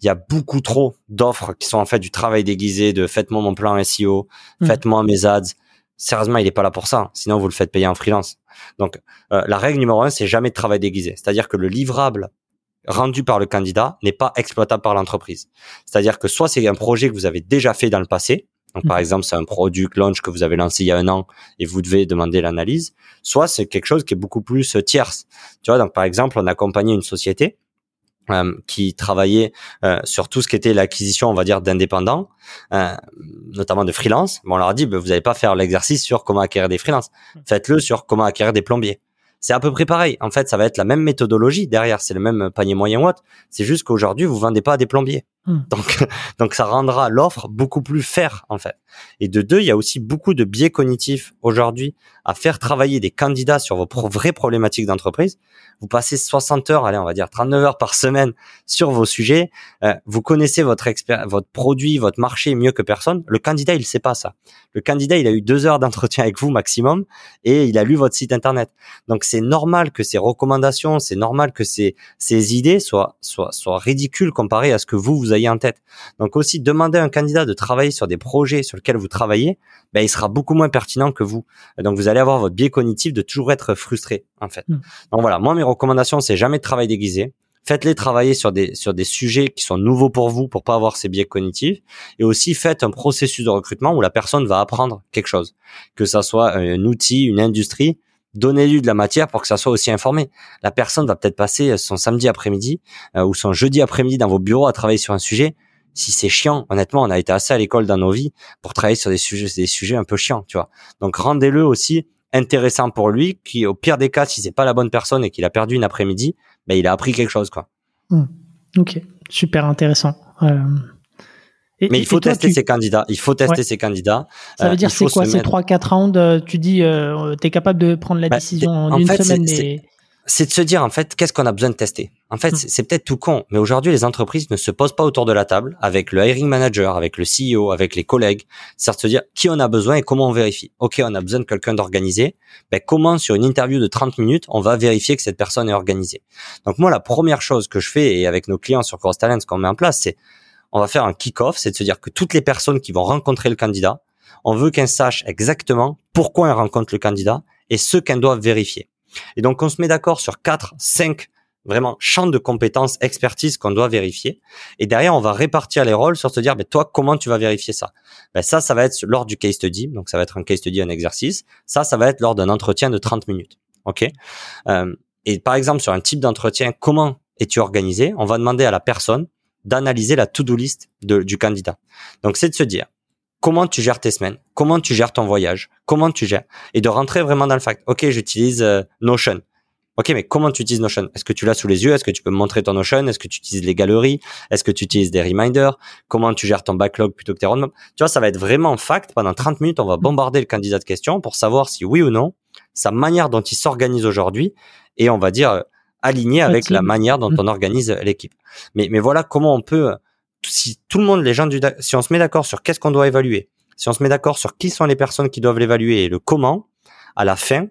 Il y a beaucoup trop d'offres qui sont en fait du travail déguisé, de faites-moi mon plan SEO, mmh. faites-moi mes ads. Sérieusement, il est pas là pour ça. Sinon, vous le faites payer en freelance. Donc, euh, la règle numéro un, c'est jamais de travail déguisé. C'est-à-dire que le livrable rendu par le candidat n'est pas exploitable par l'entreprise. C'est-à-dire que soit c'est un projet que vous avez déjà fait dans le passé, donc, par mhm. exemple, c'est un produit launch que vous avez lancé il y a un an et vous devez demander l'analyse. Soit c'est quelque chose qui est beaucoup plus euh, tierce. Tu vois, donc par exemple, on a accompagné une société euh, qui travaillait euh, sur tout ce qui était l'acquisition, on va dire, d'indépendants, euh, notamment de freelance. Bon, on leur a dit, ben, vous n'allez pas faire l'exercice sur comment acquérir des freelances. Faites-le sur comment acquérir des plombiers. C'est à peu près pareil. En fait, ça va être la même méthodologie derrière. C'est le même panier moyen ou C'est juste qu'aujourd'hui, vous vendez pas à des plombiers Hmm. Donc, donc ça rendra l'offre beaucoup plus fair en fait. Et de deux, il y a aussi beaucoup de biais cognitifs aujourd'hui à faire travailler des candidats sur vos vraies problématiques d'entreprise. Vous passez 60 heures, allez, on va dire 39 heures par semaine sur vos sujets. Euh, vous connaissez votre votre produit, votre marché mieux que personne. Le candidat, il sait pas ça. Le candidat, il a eu deux heures d'entretien avec vous maximum et il a lu votre site internet. Donc c'est normal que ces recommandations, c'est normal que ces, ces idées soient, soient, soient ridicules comparées à ce que vous, vous ayez en tête. Donc aussi, demander à un candidat de travailler sur des projets sur lesquels vous travaillez, ben, il sera beaucoup moins pertinent que vous. Donc vous allez avoir votre biais cognitif de toujours être frustré, en fait. Hmm. Donc voilà, moi mes recommandations, c'est jamais de travail déguisé. Faites-les travailler sur des sur des sujets qui sont nouveaux pour vous pour pas avoir ces biais cognitifs et aussi faites un processus de recrutement où la personne va apprendre quelque chose, que ça soit un outil, une industrie, donnez-lui de la matière pour que ça soit aussi informé. La personne va peut-être passer son samedi après-midi euh, ou son jeudi après-midi dans vos bureaux à travailler sur un sujet. Si c'est chiant, honnêtement, on a été assez à l'école dans nos vies pour travailler sur des sujets, des sujets un peu chiants, tu vois. Donc rendez-le aussi intéressant pour lui, qui au pire des cas, si c'est pas la bonne personne et qu'il a perdu une après-midi, ben il a appris quelque chose, quoi. Hmm. Ok, super intéressant. Euh, mais il faut tester ses candidats. Il faut tester ses candidats. Ça veut euh, dire c'est quoi ces 3-4 rounds euh, Tu dis, euh, tu es capable de prendre la bah, décision en, une semaine. C'est de se dire en fait qu'est-ce qu'on a besoin de tester? En fait, hmm. c'est peut-être tout con, mais aujourd'hui les entreprises ne se posent pas autour de la table avec le hiring manager, avec le CEO, avec les collègues, c'est de se dire qui on a besoin et comment on vérifie. Ok, on a besoin de quelqu'un d'organisé. Ben comment sur une interview de 30 minutes on va vérifier que cette personne est organisée? Donc moi la première chose que je fais et avec nos clients sur Cross Talent, ce qu'on met en place, c'est on va faire un kick-off, c'est de se dire que toutes les personnes qui vont rencontrer le candidat, on veut qu'elles sachent exactement pourquoi elles rencontrent le candidat et ce qu'elles doivent vérifier. Et donc, on se met d'accord sur quatre, cinq vraiment champs de compétences, expertise qu'on doit vérifier. Et derrière, on va répartir les rôles sur se dire, ben, toi, comment tu vas vérifier ça? Ben, Ça, ça va être lors du case study. Donc, ça va être un case study, un exercice. Ça, ça va être lors d'un entretien de 30 minutes. OK? Euh, Et par exemple, sur un type d'entretien, comment es-tu organisé? On va demander à la personne d'analyser la to-do list du candidat. Donc, c'est de se dire, comment tu gères tes semaines, comment tu gères ton voyage, comment tu gères, et de rentrer vraiment dans le fact. Ok, j'utilise euh, Notion. Ok, mais comment tu utilises Notion? Est-ce que tu l'as sous les yeux? Est-ce que tu peux me montrer ton Notion? Est-ce que tu utilises les galeries? Est-ce que tu utilises des reminders? Comment tu gères ton backlog plutôt que tes roadmaps? Tu vois, ça va être vraiment fact. Pendant 30 minutes, on va bombarder le candidat de questions pour savoir si oui ou non, sa manière dont il s'organise aujourd'hui, et on va dire aligné avec la manière dont mm. on organise l'équipe. Mais, mais voilà comment on peut, si tout le monde, les gens du, si on se met d'accord sur qu'est-ce qu'on doit évaluer, si on se met d'accord sur qui sont les personnes qui doivent l'évaluer et le comment, à la fin,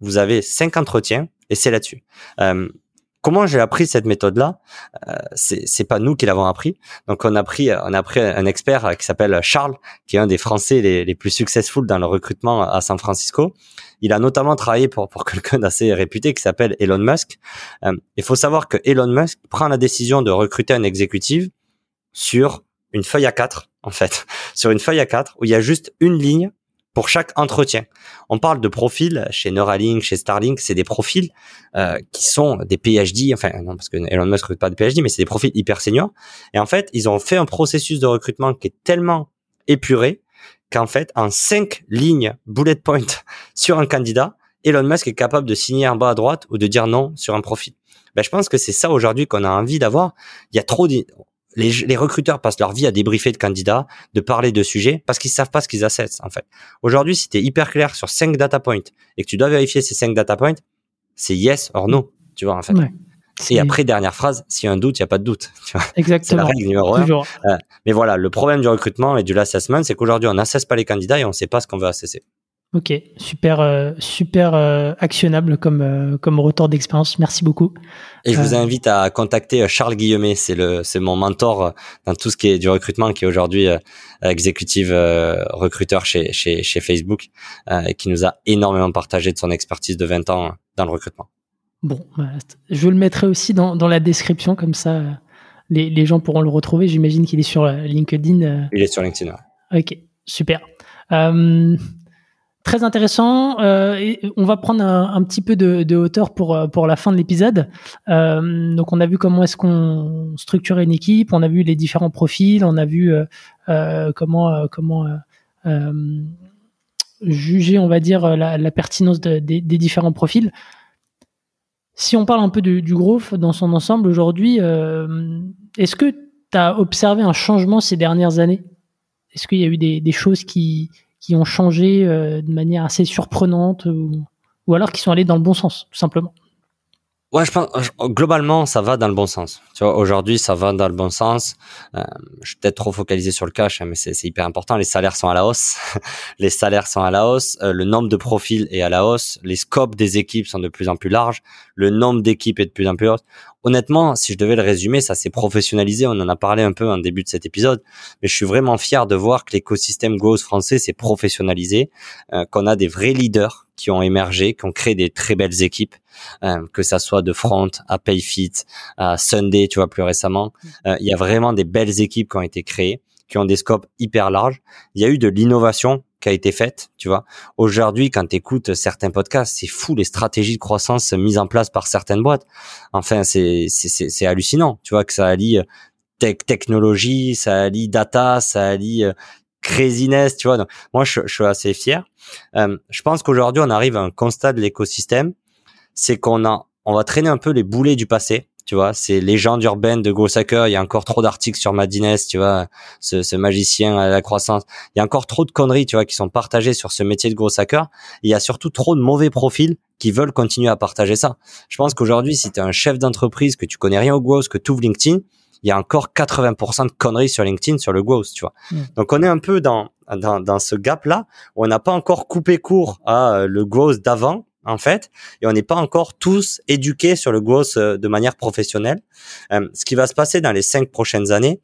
vous avez cinq entretiens et c'est là-dessus. Euh, comment j'ai appris cette méthode-là euh, C'est pas nous qui l'avons appris. Donc on a pris on a pris un expert qui s'appelle Charles, qui est un des Français les, plus successful dans le recrutement à San Francisco. Il a notamment travaillé pour pour quelqu'un d'assez réputé qui s'appelle Elon Musk. Euh, il faut savoir que Elon Musk prend la décision de recruter un exécutif sur une feuille à quatre en fait, sur une feuille à quatre où il y a juste une ligne pour chaque entretien. On parle de profils chez Neuralink, chez Starlink, c'est des profils euh, qui sont des PhD, enfin non parce que Elon Musk recrute pas de PhD, mais c'est des profils hyper seniors. Et en fait, ils ont fait un processus de recrutement qui est tellement épuré qu'en fait, en cinq lignes bullet point sur un candidat, Elon Musk est capable de signer en bas à droite ou de dire non sur un profil. Ben, je pense que c'est ça aujourd'hui qu'on a envie d'avoir. Il y a trop les, recruteurs passent leur vie à débriefer de candidats, de parler de sujets, parce qu'ils savent pas ce qu'ils assessent, en fait. Aujourd'hui, si tu es hyper clair sur cinq data points et que tu dois vérifier ces cinq data points, c'est yes or no, tu vois, en fait. Et après, dernière phrase, s'il y a un doute, il n'y a pas de doute. Tu vois Exactement. C'est la règle numéro un. Euh, mais voilà, le problème du recrutement et du assessment, c'est qu'aujourd'hui, on n'assesse pas les candidats et on ne sait pas ce qu'on veut assesser. Ok, super, euh, super euh, actionnable comme euh, comme retour d'expérience. Merci beaucoup. Et je vous invite à contacter Charles Guillemet, c'est le c'est mon mentor dans tout ce qui est du recrutement, qui est aujourd'hui exécutif recruteur chez chez chez Facebook, et qui nous a énormément partagé de son expertise de 20 ans dans le recrutement. Bon, bah, je le mettrai aussi dans dans la description comme ça, les les gens pourront le retrouver. J'imagine qu'il est sur LinkedIn. Il est sur LinkedIn. Ok, super. Très intéressant. Euh, on va prendre un, petit peu de, hauteur pour euh, pour la fin de l'épisode. Euh, donc on a vu comment est-ce qu'on structurait une équipe, on a vu les différents profils, on a vu comment comment juger, on va dire, la, pertinence des différents profils. Si on parle un peu du, du growth dans son ensemble aujourd'hui, est-ce que tu as observé un changement ces dernières années? Est-ce qu'il y a eu des, choses qui, qui ont changé de manière assez surprenante ou alors qui sont allés dans le bon sens, tout simplement Ouais, je pense globalement ça va dans le bon sens. Tu vois, aujourd'hui ça va dans le bon sens. Euh, je suis peut-être trop focalisé sur le cash, hein, mais c'est hyper important. Les salaires sont à la hausse. les salaires sont à la hausse. Euh, le nombre de profils est à la hausse. Les scopes des équipes sont de plus en plus larges. Le nombre d'équipes est de plus en plus haut. Honnêtement, si je devais le résumer, ça s'est professionnalisé. On en a parlé un peu en début de cet épisode, mais je suis vraiment fier de voir que l'écosystème Growth français s'est professionnalisé, euh, qu'on a des vrais leaders qui ont émergé, qui ont créé des très belles équipes, euh, que ça soit de Front à Payfit, à Sunday, tu vois, plus récemment. Euh, il y a vraiment des belles équipes qui ont été créées, qui ont des scopes hyper larges. Il y a eu de l'innovation qui a été faite, tu vois. Aujourd'hui, quand tu écoutes certains podcasts, c'est fou les stratégies de croissance mises en place par certaines boîtes. Enfin, c'est c'est hallucinant, tu vois, que ça allie euh, tech, technologie, ça allie data, ça allie craziness, tu vois. Donc, moi, je, je, suis assez fier. Euh, je pense qu'aujourd'hui, on arrive à un constat de l'écosystème, c'est qu'on a, on va traîner un peu les boulets du passé tu vois, c'est légende urbaine de Gros Il y a encore trop d'articles sur Madines, tu vois, ce, ce, magicien à la croissance. Il y a encore trop de conneries, tu vois, qui sont partagées sur ce métier de gros hacker. Il y a surtout trop de mauvais profils qui veulent continuer à partager ça. Je pense qu'aujourd'hui, si tu es un chef d'entreprise, que tu connais rien au growth, que tu ouvres LinkedIn, il y a encore 80% de conneries sur LinkedIn sur le growth, tu vois. Mm. Donc on est un peu dans dans, dans ce gap là où on n'a pas encore coupé court à euh, le growth d'avant en fait, et on n'est pas encore tous éduqués sur le growth euh, de manière professionnelle. Euh, ce qui va se passer dans les cinq prochaines années,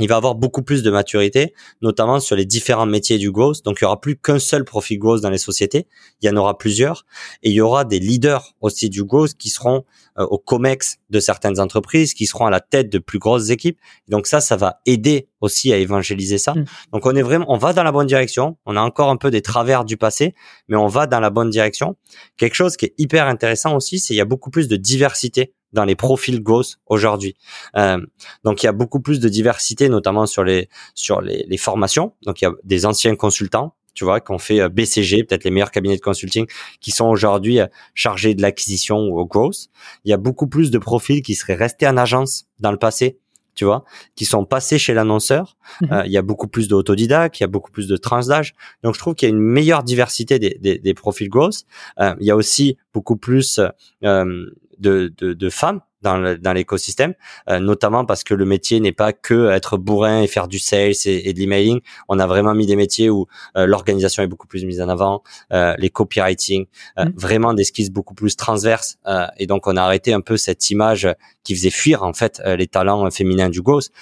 il va avoir beaucoup plus de maturité, notamment sur les différents métiers du growth. Donc, il y aura plus qu'un seul profil growth dans les sociétés. Il y en aura plusieurs. Et il y aura des leaders aussi du growth qui seront euh, au COMEX de certaines entreprises, qui seront à la tête de plus grosses équipes. donc ça, ça va aider aussi à évangéliser ça. Mm. Donc, on est vraiment, on va dans la bonne direction. On a encore un peu des travers du passé, mais on va dans la bonne direction. Quelque chose qui est hyper intéressant aussi, c'est qu'il y a beaucoup plus de diversité dans les profils growth aujourd'hui. Euh, donc il y a beaucoup plus de diversité, notamment sur les sur les, les, formations. Donc il y a des anciens consultants, tu vois, qui ont fait euh, BCG, peut-être les meilleurs cabinets de consulting, qui sont aujourd'hui euh, chargés de l'acquisition ou au growth. Il y a beaucoup plus de profils qui seraient restés en agence dans le passé tu vois, qui sont passés chez l'annonceur. Mhm. Euh, il y a beaucoup plus d'autodidactes, il y a beaucoup plus de trans d'âge. Donc, je trouve qu'il y a une meilleure diversité des, des, des profils growth. Euh, il y a aussi beaucoup plus euh, de, de, de femmes dans l'écosystème, euh, notamment parce que le métier n'est pas que être bourrin et faire du sales et, de l'emailing. On a vraiment mis des métiers où euh, l'organisation est beaucoup plus mise en avant, euh, les copywriting, mm. vraiment des skills beaucoup plus transverses. et donc on a arrêté un peu cette image qui faisait fuir en fait les talents féminins du ghost.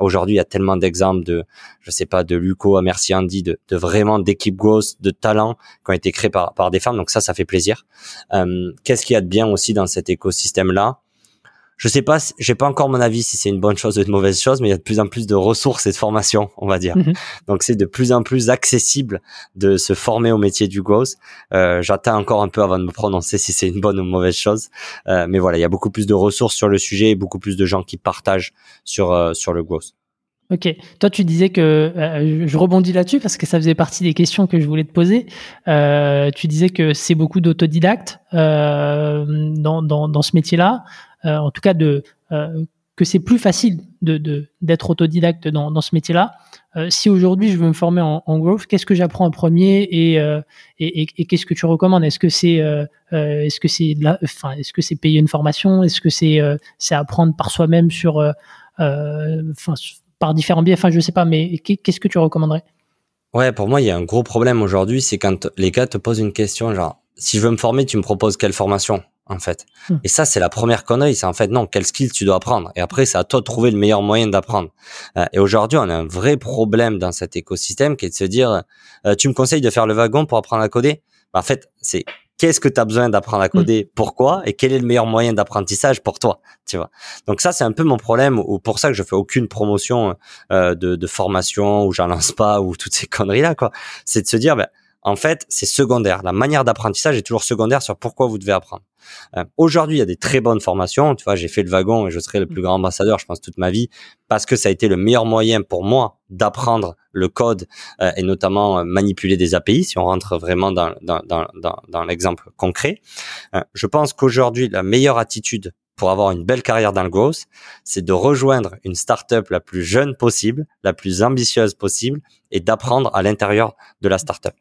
Aujourd'hui, il y a tellement d'exemples de, je sais pas, de Luco à Merci Andy, de, de vraiment d'équipes ghost, de talents qui ont été créés par, par des femmes. Donc ça, ça fait plaisir. Qu'est-ce qu'il y a de bien aussi dans cet écosystème là je sais pas, j'ai pas encore mon avis si c'est une bonne chose ou une mauvaise chose, mais il y a de plus en plus de ressources et de formations, on va dire. Mhm. Donc c'est de plus en plus accessible de se former au métier du growth. Euh, J'attends encore un peu avant de me prononcer si c'est une bonne ou une mauvaise chose, euh, mais voilà, il y a beaucoup plus de ressources sur le sujet et beaucoup plus de gens qui partagent sur euh, sur le growth. Ok. Toi, tu disais que euh, je rebondis là-dessus parce que ça faisait partie des questions que je voulais te poser. Euh, tu disais que c'est beaucoup d'autodidactes euh, dans, dans, dans ce métier-là. Euh, en tout cas de euh, que c'est plus facile de d'être autodidacte dans, dans ce métier-là. Euh, si aujourd'hui je veux me former en, en growth, qu'est-ce que j'apprends en premier et, et qu'est-ce que tu recommandes? Est-ce que c'est est-ce que c'est enfin est-ce que c'est payer une formation? Est-ce que c'est c'est apprendre par soi-même sur enfin par différents biais? Enfin je sais pas, mais qu'est-ce que tu recommanderais? Ouais, pour moi il y a un gros problème aujourd'hui, c'est quand les gars te posent une question genre si je veux me former, tu me proposes quelle formation? En fait. Hmm. Et ça, c'est la première connerie. C'est en fait, non, quel skill tu dois apprendre. Et après, c'est à toi de trouver le meilleur moyen d'apprendre. Euh, et aujourd'hui, on a un vrai problème dans cet écosystème qui est de se dire, euh, tu me conseilles de faire le wagon pour apprendre à coder? Bah, En fait, c'est qu'est-ce que tu as besoin d'apprendre à hmm. coder, pourquoi, et quel est le meilleur moyen d'apprentissage pour toi, tu vois? Donc ça, c'est un peu mon problème, ou pour ça que je fais aucune promotion euh, de, de, formation, ou j'en lance pas, ou toutes ces conneries-là, quoi. C'est de se dire, ben, en fait, c'est secondaire. La manière d'apprentissage est toujours secondaire sur pourquoi vous devez apprendre. Euh, aujourd'hui, il y a des très bonnes formations. Tu vois, j'ai fait le wagon et je serai le plus grand ambassadeur, je pense, toute ma vie, parce que ça a été le meilleur moyen pour moi d'apprendre le code euh, et notamment euh, manipuler des API, si on rentre vraiment dans, dans, dans, dans, l'exemple concret. je pense qu'aujourd'hui, la meilleure attitude pour avoir une belle carrière dans le growth, c'est de rejoindre une startup la plus jeune possible, la plus ambitieuse possible et d'apprendre à l'intérieur de la startup.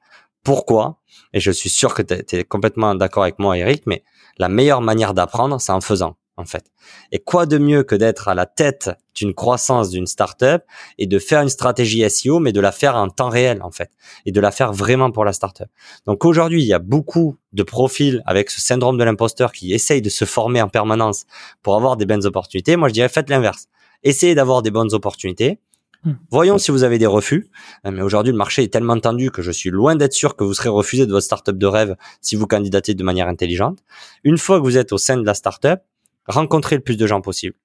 Pourquoi Et je suis sûr que tu es, complètement d'accord avec moi, Eric, mais la meilleure manière d'apprendre, c'est en faisant en fait. Et quoi de mieux que d'être à la tête d'une croissance d'une startup et de faire une stratégie SEO, mais de la faire en temps réel, en fait, et de la faire vraiment pour la startup. Donc aujourd'hui, il y a beaucoup de profils avec ce syndrome de l'imposteur qui essayent de se former en permanence pour avoir des bonnes opportunités. Moi, je dirais faites l'inverse. Essayez d'avoir des bonnes opportunités. Hmm. Voyons si vous avez des refus. Euh, mais aujourd'hui, le marché est tellement tendu que je suis loin d'être sûr que vous serez refusé de votre startup de rêve si vous candidatez de manière intelligente. Une fois que vous êtes au sein de la startup, rencontrer le plus de gens possible.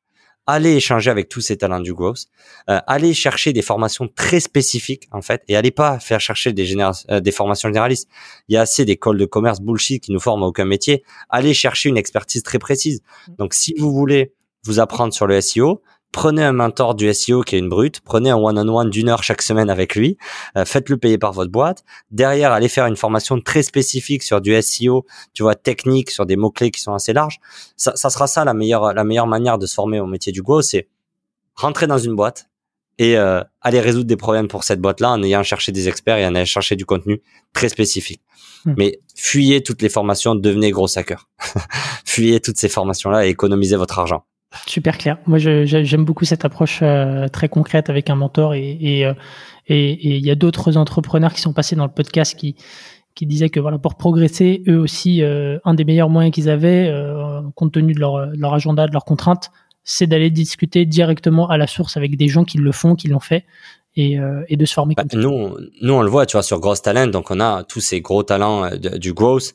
Allez échanger avec tous ces talents du growth. Euh, allez chercher des formations très spécifiques en fait, et allez pas faire chercher des, euh, des formations généralistes. Il y a assez d'écoles de commerce bullshit qui nous forment à aucun métier. Allez chercher une expertise très précise. Mmh. Donc si vous voulez vous apprendre sur le SEO, prenez un mentor du SEO qui est une brute, prenez un one-on-one d'une heure chaque semaine avec lui, euh, faites-le payer par votre boîte. Derrière, allez faire une formation très spécifique sur du SEO, tu vois, technique, sur des mots-clés qui sont assez larges. Ça, ça, sera ça la meilleure, la meilleure manière de se former au métier du Go, c'est rentrer dans une boîte et euh, aller résoudre des problèmes pour cette boîte-là en ayant cherché des experts et en ayant cherché du contenu très spécifique. Hmm. Mais fuyez toutes les formations, devenez gros hacker. fuyez toutes ces formations-là et économisez votre argent. Super clair. Moi, j'aime beaucoup cette approche euh, très concrète avec un mentor et et euh, et il y a d'autres entrepreneurs qui sont passés dans le podcast qui qui disaient que voilà pour progresser, eux aussi, euh, un des meilleurs moyens qu'ils avaient, compte tenu de leur, leur agenda, de leurs contraintes, c'est d'aller discuter directement à la source avec des gens qui le font, qui l'ont fait, et, et, de se former bah, Nous, nous, on le voit, tu vois, sur Gross Talent, donc on a tous ces gros talents du growth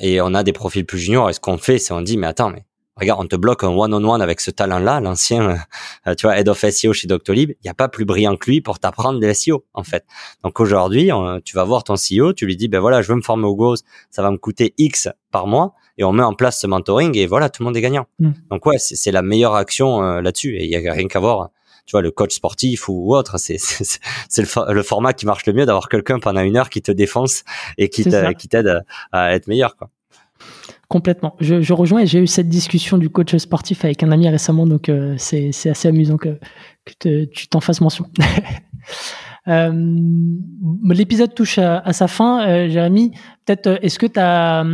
et on a des profils plus juniors. Et ce qu'on fait, c'est on dit, mais attends, mais regarde, on te bloque un one-on-one avec ce talent-là, l'ancien, euh, tu vois, head of SEO chez Doctolib, il n'y a pas plus brillant que lui pour t'apprendre des SEO, en fait. Donc aujourd'hui, tu vas voir ton CEO, tu lui dis, ben voilà, je veux me former au Growth, ça va me coûter X par mois, et on met en place ce mentoring, et voilà, tout le monde est gagnant. Mm. Donc ouais, c'est la meilleure action euh, là-dessus, et il y a rien qu'à voir tu vois, le coach sportif ou, autre, c'est le, le, format qui marche le mieux d'avoir quelqu'un pendant une heure qui te défonce et qui t'aide à être meilleur, quoi. Complètement. Je, rejoins et j'ai eu cette discussion du coach sportif avec un ami récemment, donc euh, c'est assez amusant que, que tu t'en fasses mention. euh, L'épisode touche à, sa fin. Euh, Jérémy, peut-être, euh, est-ce que tu as,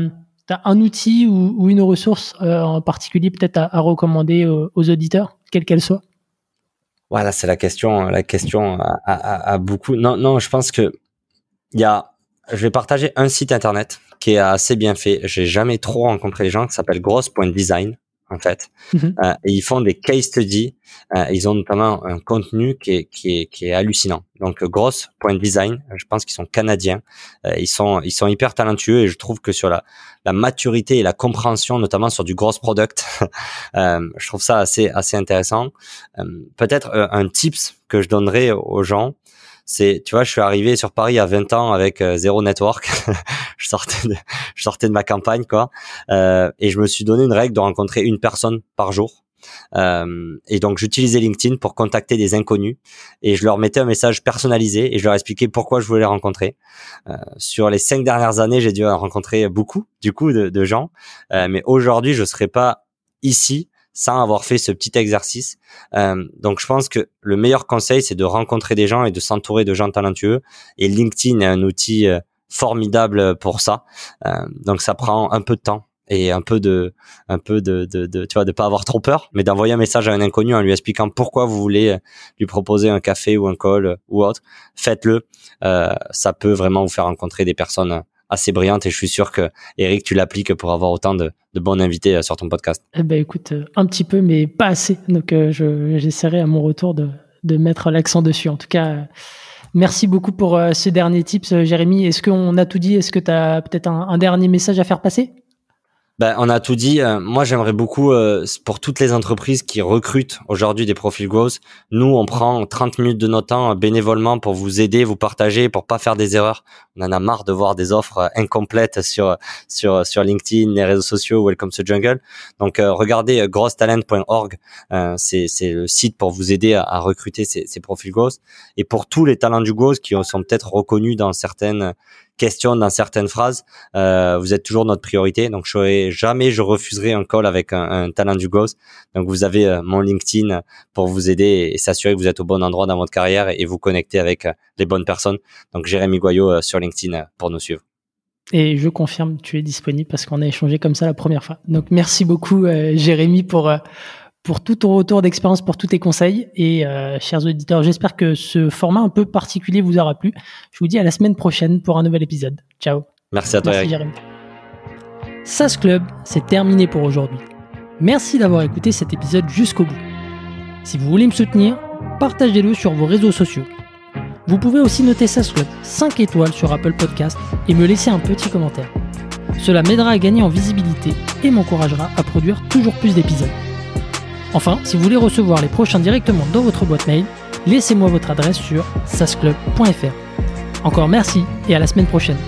un outil ou, une ressource en particulier peut-être à, recommander aux, aux auditeurs, quelle qu'elle soit? Voilà, c'est la question, la question à, à, beaucoup. Non, non, je pense que il y a. Je vais partager un site internet qui est assez bien fait. J'ai jamais trop rencontré les gens qui s'appellent Gross.design en fait. Mhm. Euh, et ils font des case studies. Euh, ils ont notamment un contenu qui est, qui est, qui est hallucinant. Donc Gross.design, je pense qu'ils sont canadiens. Euh, ils sont ils sont hyper talentueux et je trouve que sur la, la maturité et la compréhension, notamment sur du gross product, je trouve ça assez assez intéressant. Peut-être un tips que je donnerais aux gens, c'est, tu vois, je suis arrivé sur Paris à 20 ans avec euh, zéro network. je sortais de, je sortais de ma campagne, quoi. Euh, et je me suis donné une règle de rencontrer une personne par jour. Euh, et donc j'utilisais LinkedIn pour contacter des inconnus et je leur mettais un message personnalisé et je leur expliquais pourquoi je voulais les rencontrer. Euh, sur les cinq dernières années, j'ai dû rencontrer beaucoup, du coup, de, de gens. Euh, mais aujourd'hui, je serais pas ici sans avoir fait ce petit exercice. Euh, donc je pense que le meilleur conseil, c'est de rencontrer des gens et de s'entourer de gens talentueux. Et LinkedIn est un outil euh, formidable pour ça. Euh, donc ça prend un peu de temps et un peu de un peu de, de, tu vois de pas avoir trop peur mais d'envoyer un message à un inconnu en lui expliquant pourquoi vous voulez euh, lui proposer un café ou un call ou autre faites-le euh, ça peut vraiment vous faire rencontrer des personnes assez brillante et je suis sûr que Eric tu l'appliques pour avoir autant de, bons invités euh, sur ton podcast. Eh ben écoute, euh, un petit peu mais pas assez. Donc euh, j'essaierai à mon retour de, de mettre l'accent dessus. En tout cas, merci beaucoup pour ce dernier tips, Jérémy. Est-ce qu'on a tout dit? Est-ce que tu as peut-être un dernier message à faire passer? Ben, on a tout dit. Euh, moi, j'aimerais beaucoup, euh, pour toutes les entreprises qui recrutent aujourd'hui des profils growth, nous, on prend 30 minutes de notre temps bénévolement pour vous aider, vous partager, pour pas faire des erreurs. On en a marre de voir des offres euh, incomplètes sur sur sur LinkedIn, les réseaux sociaux, Welcome to Jungle. Donc, regardez growthtalent.org. c'est c'est le site pour vous aider à, recruter ces, ces profils growth. Et pour tous les talents du growth qui sont peut-être reconnus dans certaines questions dans certaines phrases, euh, vous êtes toujours notre priorité. Donc, je jamais je refuserai un call avec un, talent du Ghost. Donc, vous avez euh, mon LinkedIn pour vous aider et s'assurer que vous êtes au bon endroit dans votre carrière et vous connecter avec les bonnes personnes. Donc, Jérémy Goyot sur LinkedIn pour nous suivre. Et je confirme, tu es disponible parce qu'on a échangé comme ça la première fois. Donc, merci beaucoup, Jérémy, pour pour tout ton retour d'expérience, pour tous tes conseils. Et euh, chers auditeurs, j'espère que ce format un peu particulier vous aura plu. Je vous dis à la semaine prochaine pour un nouvel épisode. Ciao. Merci à toi. Merci Jérémy. SAS Club, c'est terminé pour aujourd'hui. Merci d'avoir écouté cet épisode jusqu'au bout. Si vous voulez me soutenir, partagez-le sur vos réseaux sociaux. Vous pouvez aussi noter SAS Club 5 étoiles sur Apple Podcast et me laisser un petit commentaire. Cela m'aidera à gagner en visibilité et m'encouragera à produire toujours plus d'épisodes. Enfin, si vous voulez recevoir les prochains directement dans votre boîte mail, laissez-moi votre adresse sur sasclub.fr. Encore merci et à la semaine prochaine.